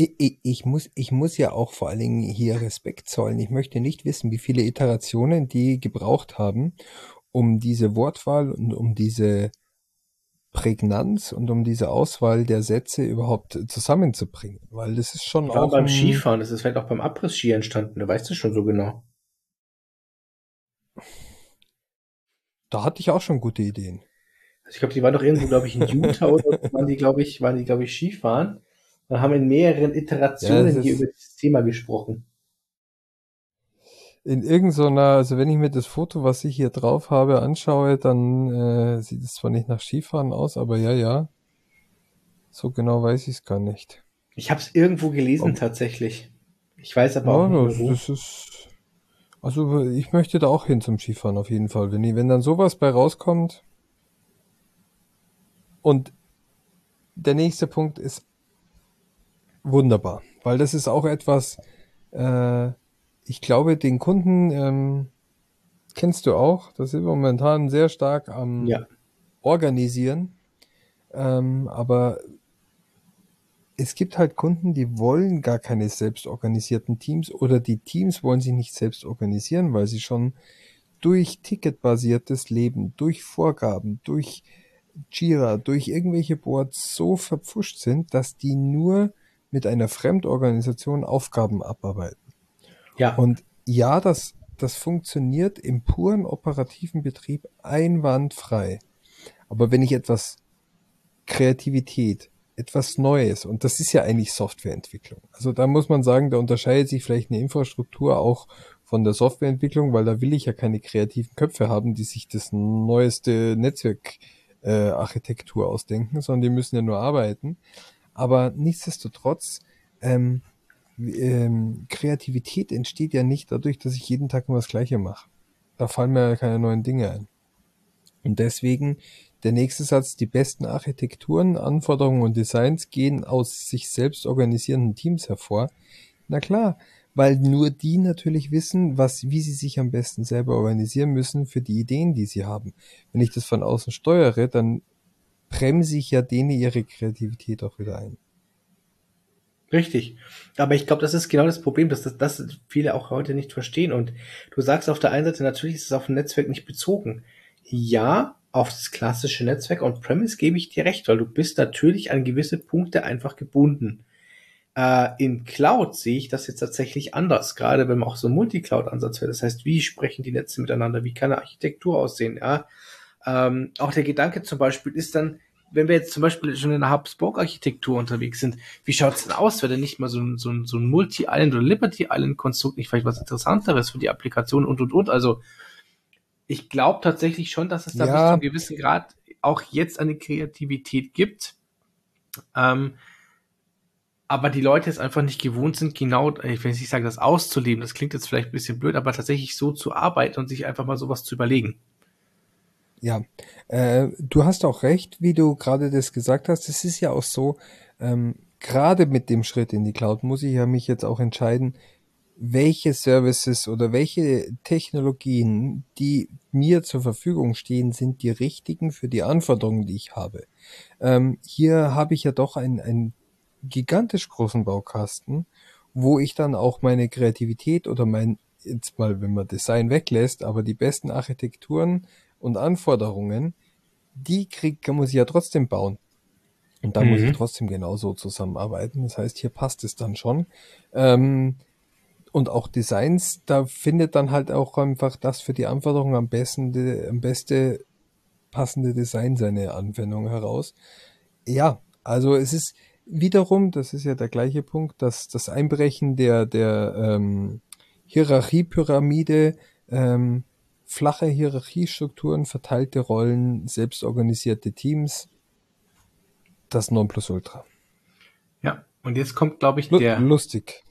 Ich, ich, ich, muss, ich muss ja auch vor allen Dingen hier Respekt zollen. Ich möchte nicht wissen, wie viele Iterationen die gebraucht haben, um diese Wortwahl und um diese Prägnanz und um diese Auswahl der Sätze überhaupt zusammenzubringen, weil das ist schon auch beim Skifahren, das ist vielleicht auch beim Abriss-Ski entstanden, da weißt du schon so genau. Da hatte ich auch schon gute Ideen. Also ich glaube, die waren doch irgendwo, glaube ich, in Utah oder waren die, glaube ich, waren die, glaube ich, Skifahren und haben in mehreren Iterationen ja, hier über das Thema gesprochen in irgendeiner, also wenn ich mir das Foto, was ich hier drauf habe, anschaue, dann äh, sieht es zwar nicht nach Skifahren aus, aber ja, ja. So genau weiß ich es gar nicht. Ich habe es irgendwo gelesen Ob, tatsächlich. Ich weiß aber ja, auch nicht. Das ist, also ich möchte da auch hin zum Skifahren auf jeden Fall. Wenn, wenn dann sowas bei rauskommt. Und der nächste Punkt ist wunderbar, weil das ist auch etwas, äh, ich glaube, den Kunden ähm, kennst du auch. Das ist momentan sehr stark am ja. Organisieren. Ähm, aber es gibt halt Kunden, die wollen gar keine selbstorganisierten Teams oder die Teams wollen sich nicht selbst organisieren, weil sie schon durch ticketbasiertes Leben, durch Vorgaben, durch Jira, durch irgendwelche Boards so verpfuscht sind, dass die nur mit einer Fremdorganisation Aufgaben abarbeiten. Ja. Und ja, das, das funktioniert im puren operativen Betrieb einwandfrei. Aber wenn ich etwas Kreativität, etwas Neues, und das ist ja eigentlich Softwareentwicklung. Also da muss man sagen, da unterscheidet sich vielleicht eine Infrastruktur auch von der Softwareentwicklung, weil da will ich ja keine kreativen Köpfe haben, die sich das neueste Netzwerkarchitektur äh, ausdenken, sondern die müssen ja nur arbeiten. Aber nichtsdestotrotz, ähm, ähm, Kreativität entsteht ja nicht dadurch, dass ich jeden Tag immer das Gleiche mache. Da fallen mir ja keine neuen Dinge ein. Und deswegen der nächste Satz, die besten Architekturen, Anforderungen und Designs gehen aus sich selbst organisierenden Teams hervor. Na klar, weil nur die natürlich wissen, was, wie sie sich am besten selber organisieren müssen für die Ideen, die sie haben. Wenn ich das von außen steuere, dann bremse ich ja denen ihre Kreativität auch wieder ein. Richtig. Aber ich glaube, das ist genau das Problem, dass das, das viele auch heute nicht verstehen. Und du sagst auf der einen Seite, natürlich ist es auf ein Netzwerk nicht bezogen. Ja, auf das klassische Netzwerk on-premise gebe ich dir recht, weil du bist natürlich an gewisse Punkte einfach gebunden. Äh, in Cloud sehe ich das jetzt tatsächlich anders, gerade wenn man auch so einen Multi-Cloud-Ansatz wäre. Das heißt, wie sprechen die Netze miteinander? Wie kann eine Architektur aussehen? Ja? Ähm, auch der Gedanke zum Beispiel ist dann, wenn wir jetzt zum Beispiel schon in der Hub-Spoke-Architektur unterwegs sind, wie schaut es denn aus, wäre denn nicht mal so ein, so ein, so ein Multi-Island oder Liberty-Island-Konstrukt nicht vielleicht was Interessanteres für die Applikation und, und, und? Also, ich glaube tatsächlich schon, dass es da ja. bis zu einem gewissen Grad auch jetzt eine Kreativität gibt. Ähm, aber die Leute jetzt einfach nicht gewohnt sind, genau, ich will nicht sagen, das auszuleben, das klingt jetzt vielleicht ein bisschen blöd, aber tatsächlich so zu arbeiten und sich einfach mal sowas zu überlegen. Ja, äh, du hast auch recht, wie du gerade das gesagt hast. Es ist ja auch so, ähm, gerade mit dem Schritt in die Cloud muss ich ja mich jetzt auch entscheiden, welche Services oder welche Technologien, die mir zur Verfügung stehen, sind die richtigen für die Anforderungen, die ich habe. Ähm, hier habe ich ja doch einen, einen gigantisch großen Baukasten, wo ich dann auch meine Kreativität oder mein, jetzt mal, wenn man Design weglässt, aber die besten Architekturen und Anforderungen, die krieg, muss ich ja trotzdem bauen. Und da mhm. muss ich mhm. trotzdem genauso zusammenarbeiten. Das heißt, hier passt es dann schon. Ähm, und auch Designs, da findet dann halt auch einfach das für die Anforderungen am besten, am beste passende Design seine Anwendung heraus. Ja, also es ist wiederum, das ist ja der gleiche Punkt, dass das Einbrechen der, der ähm, Hierarchiepyramide, ähm, flache Hierarchiestrukturen, verteilte Rollen, selbstorganisierte Teams, das Nonplusultra. Ja, und jetzt kommt, glaube ich, der. Lustig.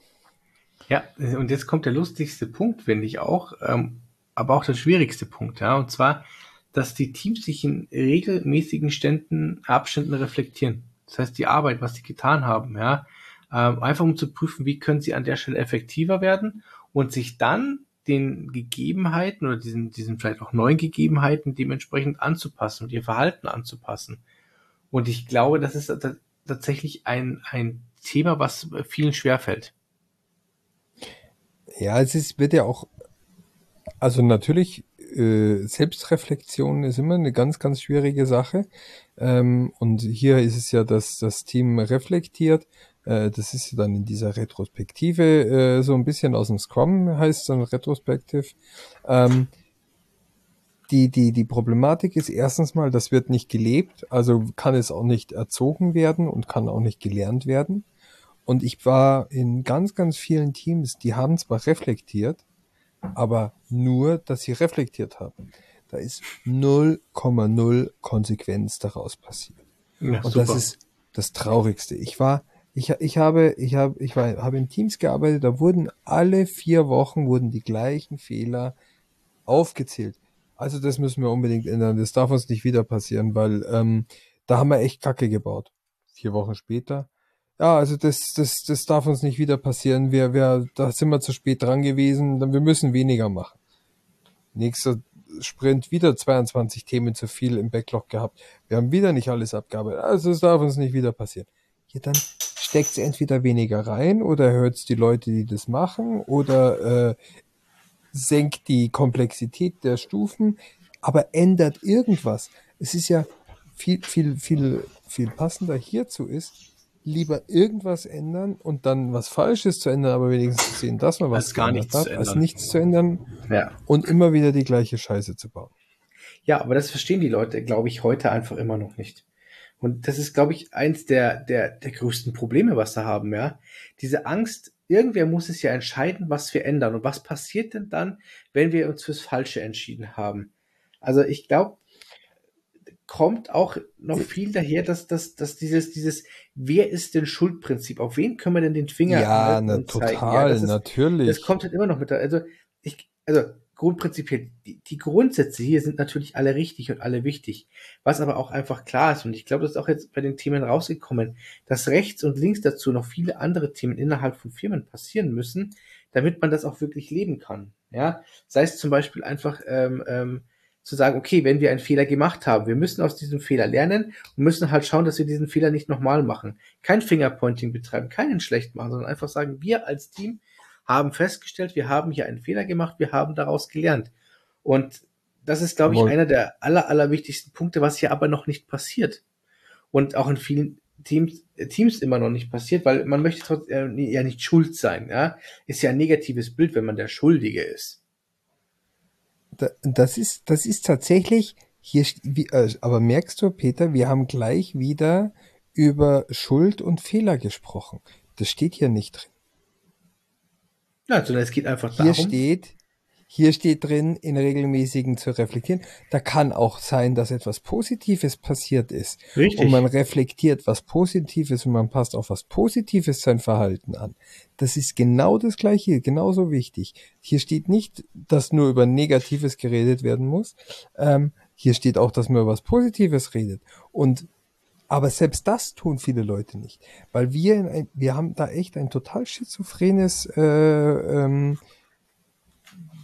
Ja, und jetzt kommt der lustigste Punkt, finde ich auch, ähm, aber auch der schwierigste Punkt, ja, und zwar, dass die Teams sich in regelmäßigen Ständen, Abständen reflektieren. Das heißt, die Arbeit, was sie getan haben, ja, ähm, einfach um zu prüfen, wie können sie an der Stelle effektiver werden und sich dann den Gegebenheiten oder diesen, diesen vielleicht auch neuen Gegebenheiten dementsprechend anzupassen und ihr Verhalten anzupassen. Und ich glaube, das ist tatsächlich ein, ein Thema, was vielen schwerfällt. Ja, es ist, wird ja auch, also natürlich, äh, Selbstreflexion ist immer eine ganz, ganz schwierige Sache. Ähm, und hier ist es ja, dass das Team reflektiert. Äh, das ist ja dann in dieser Retrospektive äh, so ein bisschen aus dem Scrum heißt dann Retrospektive. Ähm, die, die, die Problematik ist erstens mal, das wird nicht gelebt, also kann es auch nicht erzogen werden und kann auch nicht gelernt werden. Und ich war in ganz, ganz vielen Teams, die haben zwar reflektiert, aber nur, dass sie reflektiert haben. Da ist 0,0 Konsequenz daraus passiert. Ja, und super. das ist das Traurigste. Ich war, ich, ich habe, ich habe, ich war, habe in Teams gearbeitet, da wurden alle vier Wochen wurden die gleichen Fehler aufgezählt. Also das müssen wir unbedingt ändern. Das darf uns nicht wieder passieren, weil ähm, da haben wir echt Kacke gebaut. Vier Wochen später ja, also das, das, das darf uns nicht wieder passieren. Wir, wir, da sind wir zu spät dran gewesen. Wir müssen weniger machen. Nächster Sprint wieder 22 Themen zu viel im Backlog gehabt. Wir haben wieder nicht alles abgearbeitet. Also es darf uns nicht wieder passieren. Ja, dann steckt entweder weniger rein oder hört die Leute, die das machen, oder äh, senkt die Komplexität der Stufen, aber ändert irgendwas. Es ist ja viel, viel, viel, viel passender hierzu ist, lieber irgendwas ändern und dann was Falsches zu ändern, aber wenigstens sehen, dass man was als gar nichts hat, zu als ändern. nichts zu ändern Ja. und immer wieder die gleiche Scheiße zu bauen. Ja, aber das verstehen die Leute, glaube ich, heute einfach immer noch nicht. Und das ist, glaube ich, eins der, der, der größten Probleme, was sie haben, ja. Diese Angst, irgendwer muss es ja entscheiden, was wir ändern. Und was passiert denn dann, wenn wir uns fürs Falsche entschieden haben? Also ich glaube, kommt auch noch viel daher, dass, dass, dass dieses, dieses, wer ist denn Schuldprinzip? Auf wen können wir denn den Finger Ja, na, und zeigen? total, Ja, ist, natürlich. das kommt halt immer noch mit da. Also, ich, also grundprinzipiell, die, die Grundsätze hier sind natürlich alle richtig und alle wichtig. Was aber auch einfach klar ist, und ich glaube, das ist auch jetzt bei den Themen rausgekommen, dass rechts und links dazu noch viele andere Themen innerhalb von Firmen passieren müssen, damit man das auch wirklich leben kann. Ja, sei es zum Beispiel einfach ähm, ähm, zu sagen, okay, wenn wir einen Fehler gemacht haben, wir müssen aus diesem Fehler lernen und müssen halt schauen, dass wir diesen Fehler nicht nochmal machen. Kein Fingerpointing betreiben, keinen schlecht machen, sondern einfach sagen, wir als Team haben festgestellt, wir haben hier einen Fehler gemacht, wir haben daraus gelernt. Und das ist, glaube ich, einer der aller, aller wichtigsten Punkte, was hier aber noch nicht passiert. Und auch in vielen Teams, äh, Teams immer noch nicht passiert, weil man möchte trotzdem äh, ja nicht schuld sein. Ja? Ist ja ein negatives Bild, wenn man der Schuldige ist. Da- Das ist, das ist tatsächlich hier, wie, äh, aber merkst du, Peter, wir haben gleich wieder über Schuld und Fehler gesprochen. Das steht hier nicht drin. Ja, sondern es geht einfach Hier darum. steht, hier steht drin, in regelmäßigen zu reflektieren. Da kann auch sein, dass etwas Positives passiert ist. Richtig. Und man reflektiert was Positives und man passt auf was Positives sein Verhalten an. Das ist genau das Gleiche, genauso wichtig. Hier steht nicht, dass nur über Negatives geredet werden muss. Ähm, hier steht auch, dass man über was Positives redet. Und aber selbst das tun viele Leute nicht, weil wir in ein, wir haben da echt ein total schizophrenes äh, ähm,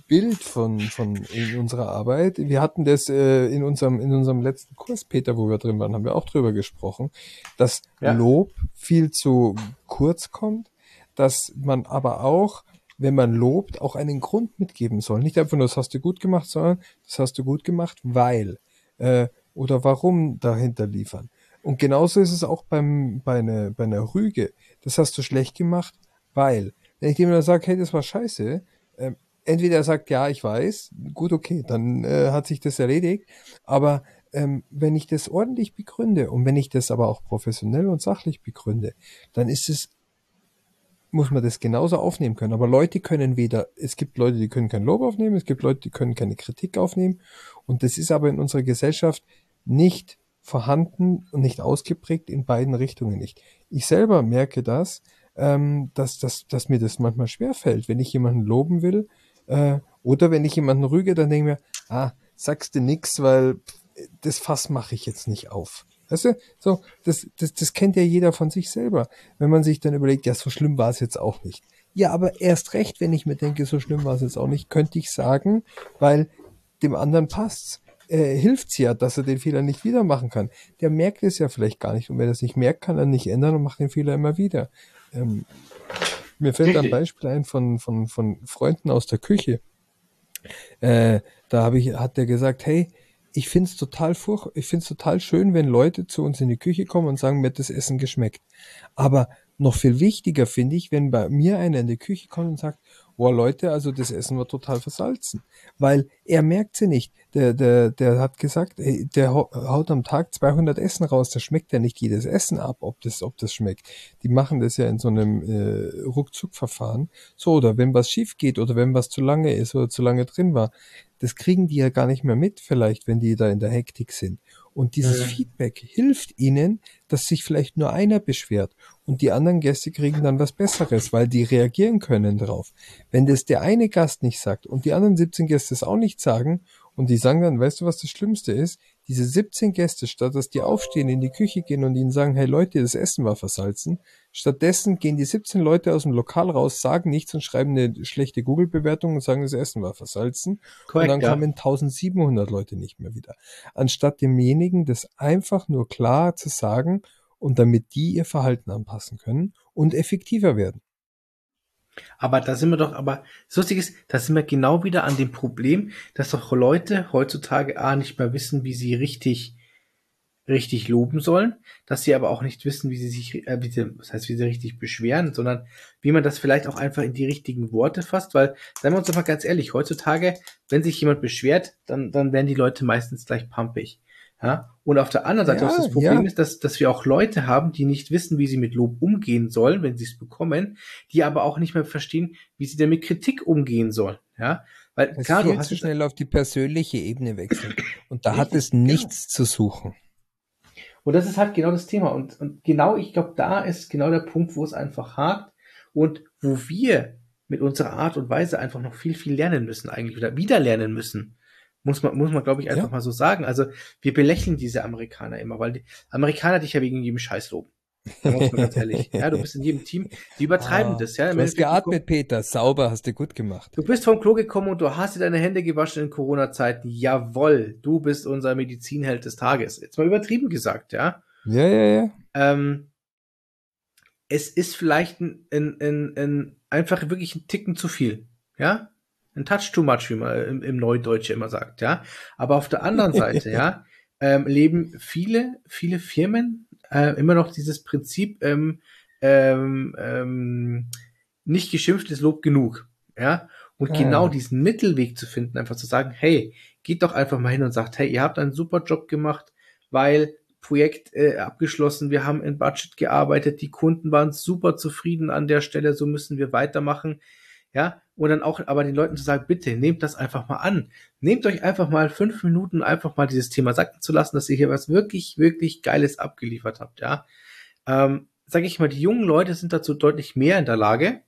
Bild von, von in unserer Arbeit. Wir hatten das äh, in unserem in unserem letzten Kurs, Peter, wo wir drin waren, haben wir auch drüber gesprochen, dass Ja. Lob viel zu kurz kommt, dass man aber auch, wenn man lobt, auch einen Grund mitgeben soll. Nicht einfach nur, das hast du gut gemacht, sondern das hast du gut gemacht, weil äh, oder warum dahinter liefern. Und genauso ist es auch beim, bei, einer, bei einer Rüge. Das hast du schlecht gemacht, weil. Wenn ich jemand sage, hey, das war scheiße, ähm, entweder er sagt, ja, ich weiß, gut, okay, dann äh, hat sich das erledigt. Aber ähm, wenn ich das ordentlich begründe und wenn ich das aber auch professionell und sachlich begründe, dann ist es, muss man das genauso aufnehmen können. Aber Leute können weder, es gibt Leute, die können kein Lob aufnehmen, es gibt Leute, die können keine Kritik aufnehmen. Und das ist aber in unserer Gesellschaft nicht vorhanden und nicht ausgeprägt in beiden Richtungen nicht. Ich selber merke das, ähm, dass, dass, dass mir das manchmal schwerfällt, wenn ich jemanden loben will äh, oder wenn ich jemanden rüge, dann denke ich mir, ah, sagst du nix, weil das Fass mache ich jetzt nicht auf. Weißt du, so, das, das, das kennt ja jeder von sich selber. Wenn man sich dann überlegt, ja, so schlimm war es jetzt auch nicht. Ja, aber erst recht, wenn ich mir denke, so schlimm war es jetzt auch nicht, könnte ich sagen, weil dem anderen passt's. Äh, hilft's ja, dass er den Fehler nicht wieder machen kann. Der merkt es ja vielleicht gar nicht. Und wenn er es nicht merkt, kann er nicht ändern und macht den Fehler immer wieder. Ähm, mir fällt ein Richtig. Beispiel ein von, von, von Freunden aus der Küche. Äh, da habe ich, hat der gesagt, hey, ich find's total furch, ich find's total schön, wenn Leute zu uns in die Küche kommen und sagen, mir hat das Essen geschmeckt. Aber noch viel wichtiger finde ich, wenn bei mir einer in die Küche kommt und sagt, boah Leute, also das Essen war total versalzen. Weil er merkt sie nicht. Der, der, der hat gesagt, ey, der hau- haut am Tag 200 Essen raus, da schmeckt ja nicht jedes Essen ab, ob das, ob das schmeckt. Die machen das ja in so einem äh, Ruckzuck-Verfahren. So, oder wenn was schief geht oder wenn was zu lange ist oder zu lange drin war, das kriegen die ja gar nicht mehr mit, vielleicht, wenn die da in der Hektik sind. Und dieses Mhm. Feedback hilft ihnen, dass sich vielleicht nur einer beschwert und die anderen Gäste kriegen dann was Besseres, weil die reagieren können drauf. Wenn das der eine Gast nicht sagt und die anderen 17 Gäste es auch nicht sagen und die sagen dann, weißt du, was das Schlimmste ist? Diese 17 Gäste, statt dass die aufstehen, in die Küche gehen und ihnen sagen, hey Leute, das Essen war versalzen, stattdessen gehen die 17 Leute aus dem Lokal raus, sagen nichts und schreiben eine schlechte Google-Bewertung und sagen, das Essen war versalzen. und Korrekt, dann ja. kamen 1700 Leute nicht mehr wieder. Anstatt demjenigen das einfach nur klar zu sagen und damit die ihr Verhalten anpassen können und effektiver werden. Aber da sind wir doch, aber das Lustige ist, da sind wir genau wieder an dem Problem, dass doch Leute heutzutage A nicht mehr wissen, wie sie richtig richtig loben sollen, dass sie aber auch nicht wissen, wie sie sich, äh, wie sie, was heißt, wie sie richtig beschweren, sondern wie man das vielleicht auch einfach in die richtigen Worte fasst, weil, seien wir uns doch mal ganz ehrlich, heutzutage, wenn sich jemand beschwert, dann, dann werden die Leute meistens gleich pumpig. Ja? Und auf der anderen Seite, ja, was das Problem ja. ist, dass, dass wir auch Leute haben, die nicht wissen, wie sie mit Lob umgehen sollen, wenn sie es bekommen, die aber auch nicht mehr verstehen, wie sie denn mit Kritik umgehen sollen. Ja? Weil es klar, du hast zu schnell auf die persönliche Ebene wechseln. Und da Richtig, hat es nichts genau. zu suchen. Und das ist halt genau das Thema. Und, und genau, ich glaube, da ist genau der Punkt, wo es einfach hakt und wo wir mit unserer Art und Weise einfach noch viel, viel lernen müssen eigentlich oder wieder lernen müssen. Muss man, muss man, glaube ich, einfach ja. mal so sagen. Also wir belächeln diese Amerikaner immer, weil die Amerikaner dich ja wegen jedem Scheiß loben. ganz ehrlich. Ja, du bist in jedem Team. Die übertreiben ah, das, ja. Du hast geatmet, Peter. Sauber, hast du gut gemacht. Du bist vom Klo gekommen und du hast dir deine Hände gewaschen in Corona-Zeiten. Jawoll, du bist unser Medizinheld des Tages. Jetzt mal übertrieben gesagt, ja. Ja, ja, ja. Ähm, es ist vielleicht ein, ein, ein, ein, einfach wirklich ein Ticken zu viel, ja. Ein Touch too much, wie man im, im Neudeutsch immer sagt, ja. Aber auf der anderen Seite, ja, ähm, leben viele, viele Firmen äh, immer noch dieses Prinzip, ähm, ähm, ähm, nicht geschimpft ist Lob genug, ja. Und ja. genau diesen Mittelweg zu finden, einfach zu sagen, hey, geht doch einfach mal hin und sagt, hey, ihr habt einen super Job gemacht, weil Projekt äh, abgeschlossen, wir haben in Budget gearbeitet, die Kunden waren super zufrieden an der Stelle, so müssen wir weitermachen ja, und dann auch aber den Leuten zu sagen, bitte nehmt das einfach mal an. Nehmt euch einfach mal fünf Minuten, einfach mal dieses Thema sacken zu lassen, dass ihr hier was wirklich, wirklich Geiles abgeliefert habt, ja. Ähm, sag ich mal, die jungen Leute sind dazu deutlich mehr in der Lage,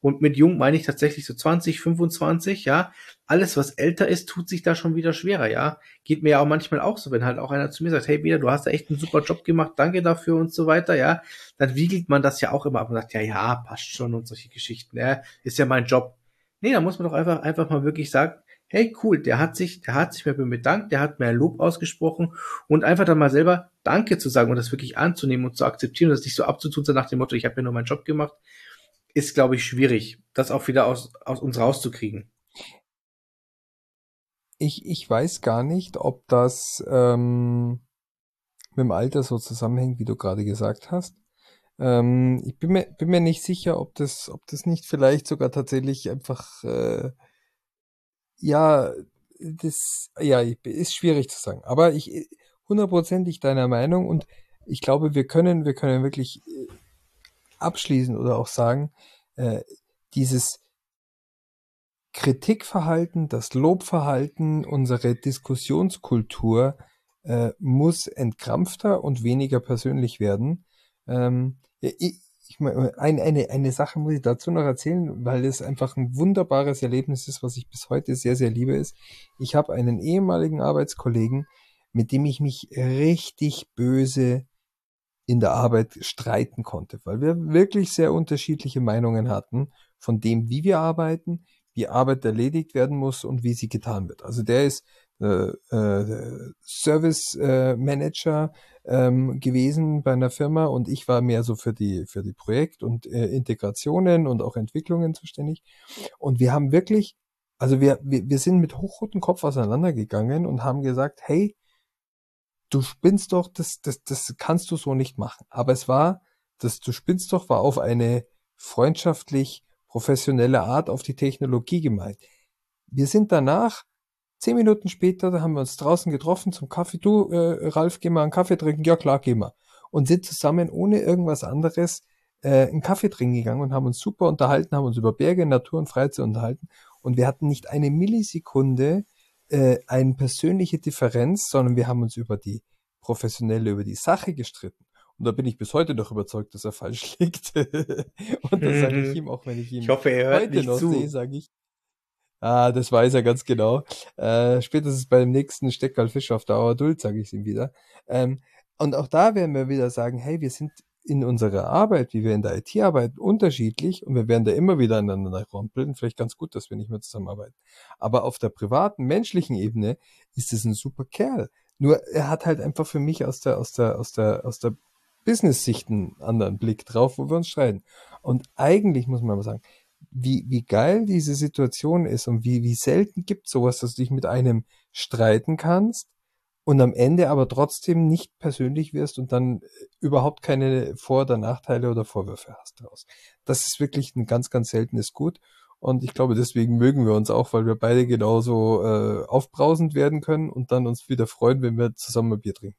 und mit jung meine ich tatsächlich so 20, 25, ja. Alles, was älter ist, tut sich da schon wieder schwerer, ja. Geht mir ja auch manchmal auch so, wenn halt auch einer zu mir sagt, hey, wieder, du hast da echt einen super Job gemacht, danke dafür und so weiter, ja. Dann wiegelt man das ja auch immer ab und sagt, ja, ja, passt schon und solche Geschichten, ja. Ist ja mein Job. Nee, da muss man doch einfach, einfach mal wirklich sagen, hey, cool, der hat sich, der hat sich mir bedankt, der hat mir Lob ausgesprochen und einfach dann mal selber Danke zu sagen und das wirklich anzunehmen und zu akzeptieren und das nicht so abzutun, nach dem Motto, ich habe ja nur meinen Job gemacht, ist, glaube ich, schwierig, das auch wieder aus, aus uns rauszukriegen. Ich, ich weiß gar nicht, ob das ähm, mit dem Alter so zusammenhängt, wie du gerade gesagt hast. Ähm, ich bin mir, bin mir nicht sicher, ob das, ob das nicht vielleicht sogar tatsächlich einfach, äh, ja, das, ja, ist schwierig zu sagen. Aber ich hundertprozentig deiner Meinung und ich glaube, wir können, wir können wirklich äh, abschließen oder auch sagen, äh, dieses Kritikverhalten, das Lobverhalten, unsere Diskussionskultur äh, muss entkrampfter und weniger persönlich werden. Ähm, ich, ich, eine, eine, eine Sache muss ich dazu noch erzählen, weil es einfach ein wunderbares Erlebnis ist, was ich bis heute sehr, sehr liebe, ist. Ich habe einen ehemaligen Arbeitskollegen, mit dem ich mich richtig böse in der Arbeit streiten konnte, weil wir wirklich sehr unterschiedliche Meinungen hatten von dem, wie wir arbeiten, wie Arbeit erledigt werden muss und wie sie getan wird. Also der ist äh, äh, Service äh, Manager ähm, gewesen bei einer Firma und ich war mehr so für die für die Projekt und äh, Integrationen und auch Entwicklungen zuständig. Und wir haben wirklich, also wir, wir, wir sind mit hochrotem Kopf auseinandergegangen und haben gesagt, hey, du spinnst doch, das, das, das kannst du so nicht machen. Aber es war, das du spinnst doch, war auf eine freundschaftlich professionelle Art auf die Technologie gemeint. Wir sind danach, zehn Minuten später, da haben wir uns draußen getroffen zum Kaffee. Du, äh, Ralf, geh mal einen Kaffee trinken. Ja, klar, geh mal. Und sind zusammen ohne irgendwas anderes äh, einen Kaffee trinken gegangen und haben uns super unterhalten, haben uns über Berge, Natur und Freizeit unterhalten. Und wir hatten nicht eine Millisekunde äh, eine persönliche Differenz, sondern wir haben uns über die professionelle, über die Sache gestritten. Und da bin ich bis heute noch überzeugt, dass er falsch liegt. und das sage ich ihm, auch wenn ich ihn ich hoffe, er hört heute noch zu. sehe, sage ich. Ah, das weiß er ganz genau. Äh, spätestens beim nächsten Steckerlfisch auf Dauer Duld, sage ich ihm wieder. Ähm, und auch da werden wir wieder sagen, hey, wir sind in unserer Arbeit, wie wir in der IT arbeiten, unterschiedlich und wir werden da immer wieder aneinander rumpeln. Vielleicht ganz gut, dass wir nicht mehr zusammenarbeiten. Aber auf der privaten, menschlichen Ebene ist es ein super Kerl. Nur er hat halt einfach für mich aus der, aus der, aus der, aus der Business-Sicht einen anderen Blick drauf, wo wir uns streiten. Und eigentlich muss man mal sagen, wie, wie geil diese Situation ist und wie, wie selten gibt sowas, dass du dich mit einem streiten kannst und am Ende aber trotzdem nicht persönlich wirst und dann überhaupt keine Vor- oder Nachteile oder Vorwürfe hast daraus. Das ist wirklich ein ganz, ganz seltenes Gut. Und ich glaube, deswegen mögen wir uns auch, weil wir beide genauso äh, aufbrausend werden können und dann uns wieder freuen, wenn wir zusammen ein Bier trinken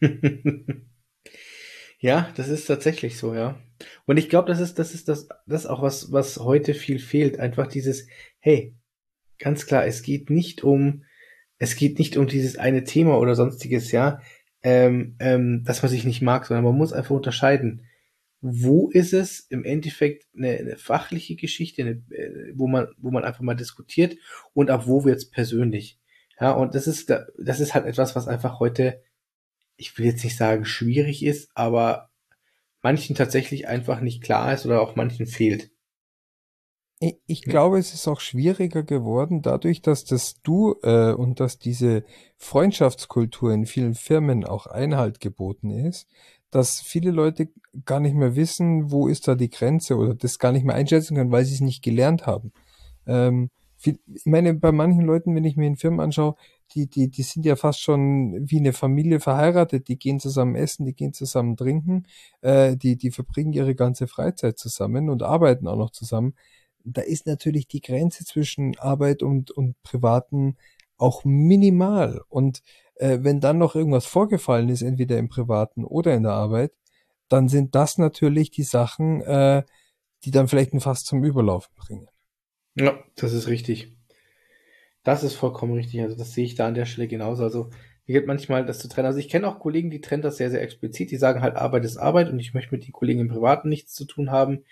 können. ja, das ist tatsächlich so, ja. Und ich glaube, das ist, das ist das, das auch was, was heute viel fehlt. Einfach dieses, hey, ganz klar, es geht nicht um, es geht nicht um dieses eine Thema oder sonstiges, ja, ähm, ähm, dass man sich nicht mag, sondern man muss einfach unterscheiden. Wo ist es im Endeffekt eine, eine fachliche Geschichte, eine, äh, wo man, wo man einfach mal diskutiert und ab wo wird's persönlich? Ja, und das ist, das ist halt etwas, was einfach heute, ich will jetzt nicht sagen schwierig ist, aber manchen tatsächlich einfach nicht klar ist oder auch manchen fehlt. Ich glaube, es ist auch schwieriger geworden, dadurch, dass das Du äh, und dass diese Freundschaftskultur in vielen Firmen auch Einhalt geboten ist, dass viele Leute gar nicht mehr wissen, wo ist da die Grenze oder das gar nicht mehr einschätzen können, weil sie es nicht gelernt haben. Ähm, viel, ich meine, bei manchen Leuten, wenn ich mir in Firmen anschaue, die, die, die sind ja fast schon wie eine Familie verheiratet, die gehen zusammen essen, die gehen zusammen trinken, äh, die, die verbringen ihre ganze Freizeit zusammen und arbeiten auch noch zusammen da ist natürlich die Grenze zwischen Arbeit und, und Privaten auch minimal. Und äh, wenn dann noch irgendwas vorgefallen ist, entweder im Privaten oder in der Arbeit, dann sind das natürlich die Sachen, äh, die dann vielleicht ein Fass zum Überlaufen bringen. Ja, das ist richtig. Das ist vollkommen richtig. Also das sehe ich da an der Stelle genauso. Also mir geht manchmal das zu trennen. Also ich kenne auch Kollegen, die trennen das sehr, sehr explizit. Die sagen halt, Arbeit ist Arbeit und ich möchte mit den Kollegen im Privaten nichts zu tun haben.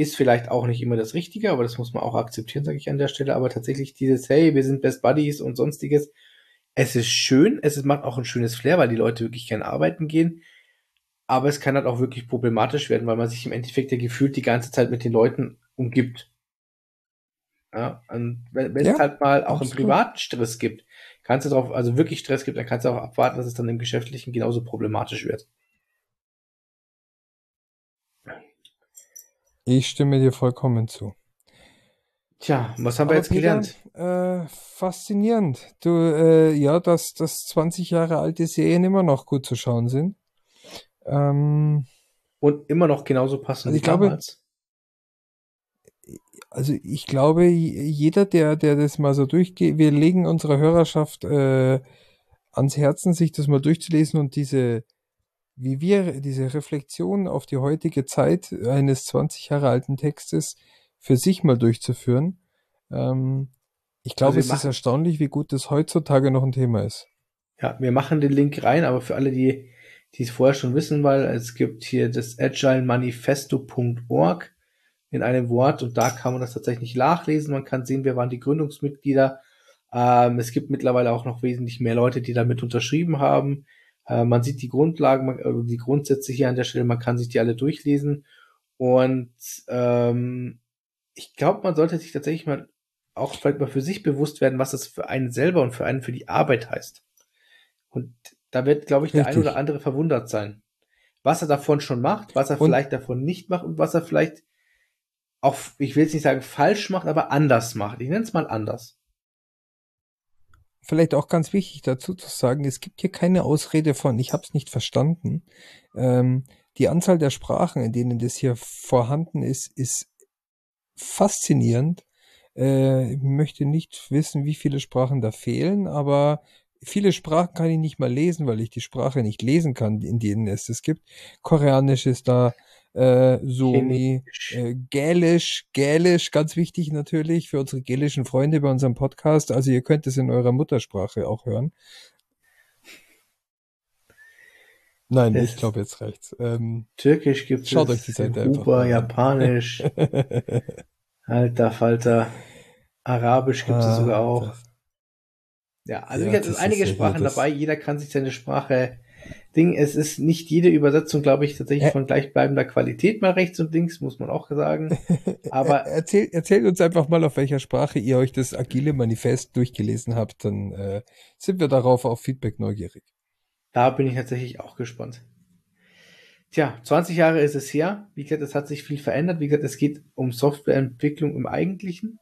Ist vielleicht auch nicht immer das Richtige, aber das muss man auch akzeptieren, sage ich an der Stelle. Aber tatsächlich dieses, hey, wir sind Best Buddies und sonstiges. Es ist schön, es macht auch ein schönes Flair, weil die Leute wirklich gerne arbeiten gehen. Aber es kann halt auch wirklich problematisch werden, weil man sich im Endeffekt ja gefühlt die ganze Zeit mit den Leuten umgibt. Ja, und wenn, wenn ja, es halt mal auch einen privaten Stress gibt, kannst du drauf, also wirklich Stress gibt, dann kannst du auch abwarten, dass es dann im Geschäftlichen genauso problematisch wird. Ich stimme dir vollkommen zu. Tja, was haben wir jetzt Peter, gelernt? Äh, faszinierend. Du, äh, ja, dass, dass 20 Jahre alte Serien immer noch gut zu schauen sind. Ähm, Und immer noch genauso passen also wie glaube, damals. Also ich glaube, jeder, der, der das mal so durchgeht, wir legen unserer Hörerschaft äh, ans Herzen, sich das mal durchzulesen und diese wie wir diese Reflexion auf die heutige Zeit eines 20 Jahre alten Textes für sich mal durchzuführen. Ähm, ich glaube, also es ist erstaunlich, wie gut das heutzutage noch ein Thema ist. Ja, wir machen den Link rein, aber für alle, die, die es vorher schon wissen, weil es gibt hier das agilemanifesto.org in einem Wort und da kann man das tatsächlich nachlesen. Man kann sehen, wer waren die Gründungsmitglieder. Ähm, es gibt mittlerweile auch noch wesentlich mehr Leute, die damit unterschrieben haben. Äh, man sieht die Grundlagen, also die Grundsätze hier an der Stelle, man kann sich die alle durchlesen. Und ähm, ich glaube, man sollte sich tatsächlich mal auch vielleicht mal für sich bewusst werden, was das für einen selber und für einen für die Arbeit heißt. Und da wird, glaube ich, der Richtig. ein oder andere verwundert sein. Was er davon schon macht, was er und vielleicht davon nicht macht und was er vielleicht auch, ich will jetzt nicht sagen falsch macht, aber anders macht. Ich nenne es mal anders vielleicht auch ganz wichtig dazu zu sagen, es gibt hier keine Ausrede von, ich habe es nicht verstanden. Ähm, die Anzahl der Sprachen, in denen das hier vorhanden ist, ist faszinierend. Äh, ich möchte nicht wissen, wie viele Sprachen da fehlen, aber viele Sprachen kann ich nicht mal lesen, weil ich die Sprache nicht lesen kann, in denen es es gibt. Koreanisch ist da, äh, Somi, äh, Gälisch, Gälisch, ganz wichtig natürlich für unsere gälischen Freunde bei unserem Podcast. Also ihr könnt es in eurer Muttersprache auch hören. Nein, es ich glaube, jetzt reicht's. Ähm, Türkisch gibt schaut es. Euch die Seite an. Japanisch. Alter Falter. Arabisch gibt es ah, sogar auch. Das, ja, also ja, es sind einige Sprachen dabei. Jeder kann sich seine Sprache Ding. Es ist nicht jede Übersetzung, glaube ich, tatsächlich von gleichbleibender Qualität mal rechts und links, muss man auch sagen. Aber erzählt, erzählt uns einfach mal, auf welcher Sprache ihr euch das agile Manifest durchgelesen habt, dann äh, sind wir darauf auf Feedback neugierig. Da bin ich tatsächlich auch gespannt. Tja, 20 Jahre ist es her. Wie gesagt, es hat sich viel verändert. Wie gesagt, es geht um Softwareentwicklung im Eigentlichen.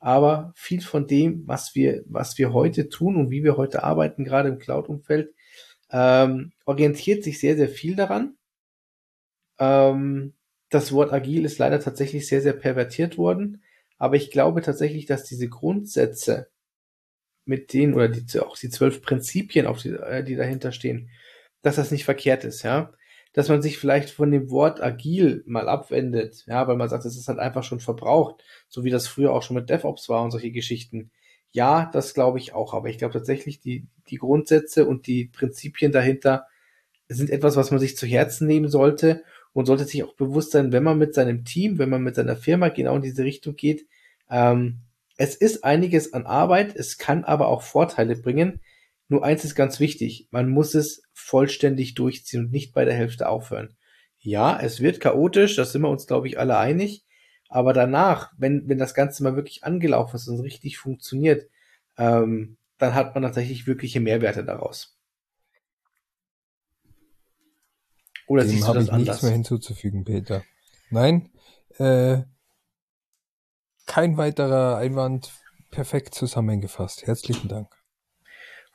aber viel von dem, was wir, was wir heute tun und wie wir heute arbeiten, gerade im Cloud-Umfeld, ähm, orientiert sich sehr, sehr viel daran. Ähm, das Wort agil ist leider tatsächlich sehr, sehr pervertiert worden, aber ich glaube tatsächlich, dass diese Grundsätze mit denen oder die, auch die zwölf Prinzipien, auf die, äh, die dahinter stehen, dass das nicht verkehrt ist, ja dass man sich vielleicht von dem Wort agil mal abwendet, ja, weil man sagt, es ist halt einfach schon verbraucht, so wie das früher auch schon mit DevOps war und solche Geschichten. Ja, das glaube ich auch, aber ich glaube tatsächlich, die, die Grundsätze und die Prinzipien dahinter sind etwas, was man sich zu Herzen nehmen sollte und sollte sich auch bewusst sein, wenn man mit seinem Team, wenn man mit seiner Firma genau in diese Richtung geht. Ähm, es ist einiges an Arbeit, es kann aber auch Vorteile bringen, nur eins ist ganz wichtig, man muss es vollständig durchziehen und nicht bei der Hälfte aufhören. Ja, es wird chaotisch, das sind wir uns, glaube ich, alle einig. Aber danach, wenn, wenn das Ganze mal wirklich angelaufen ist und richtig funktioniert, ähm, dann hat man tatsächlich wirkliche Mehrwerte daraus. Oder Dem siehst du das ich anders? nichts mehr hinzuzufügen, Peter. Nein, äh, kein weiterer Einwand, perfekt zusammengefasst. Herzlichen Dank.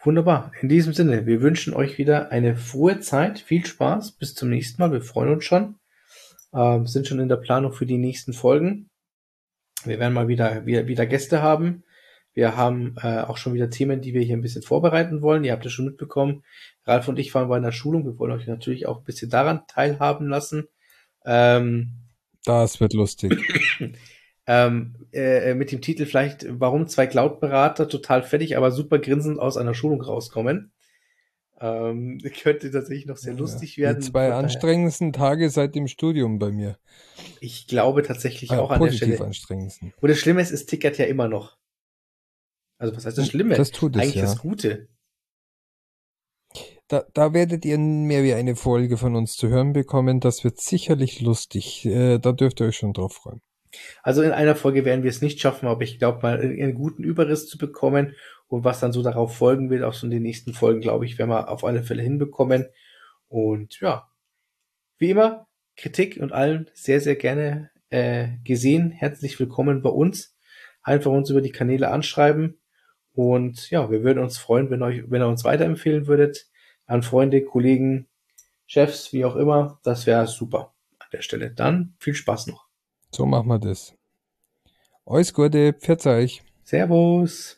Wunderbar. In diesem Sinne, wir wünschen euch wieder eine frohe Zeit, viel Spaß, bis zum nächsten Mal. Wir freuen uns schon. Ähm, sind schon in der Planung für die nächsten Folgen. Wir werden mal wieder, wieder, wieder Gäste haben. Wir haben äh, auch schon wieder Themen, die wir hier ein bisschen vorbereiten wollen. Ihr habt es schon mitbekommen. Ralf und ich waren bei einer Schulung. Wir wollen euch natürlich auch ein bisschen daran teilhaben lassen. Ähm, das wird lustig. ähm, äh, mit dem Titel vielleicht, warum zwei Cloud-Berater total fertig, aber super grinsend aus einer Schulung rauskommen. Ähm, könnte tatsächlich noch sehr ja, lustig werden. Die zwei anstrengendsten Tage seit dem Studium bei mir. Ich glaube tatsächlich ah, auch an der Stelle. anstrengendsten. Und das Schlimme ist, es tickert ja immer noch. Also was heißt das Schlimme? Das tut es, Eigentlich ja. das Gute. Da, da werdet ihr mehr wie eine Folge von uns zu hören bekommen. Das wird sicherlich lustig. Äh, da dürft ihr euch schon drauf freuen. Also in einer Folge werden wir es nicht schaffen, aber ich glaube mal einen guten Überriss zu bekommen und was dann so darauf folgen wird, auch so in den nächsten Folgen, glaube ich, werden wir auf alle Fälle hinbekommen. Und ja, wie immer, Kritik und allen sehr, sehr gerne äh, gesehen. Herzlich willkommen bei uns. Einfach uns über die Kanäle anschreiben. Und ja, wir würden uns freuen, wenn, euch, wenn ihr uns weiterempfehlen würdet an Freunde, Kollegen, Chefs, wie auch immer. Das wäre super an der Stelle. Dann viel Spaß noch. So machen wir das. Alles Gute, pfiat euch. Servus.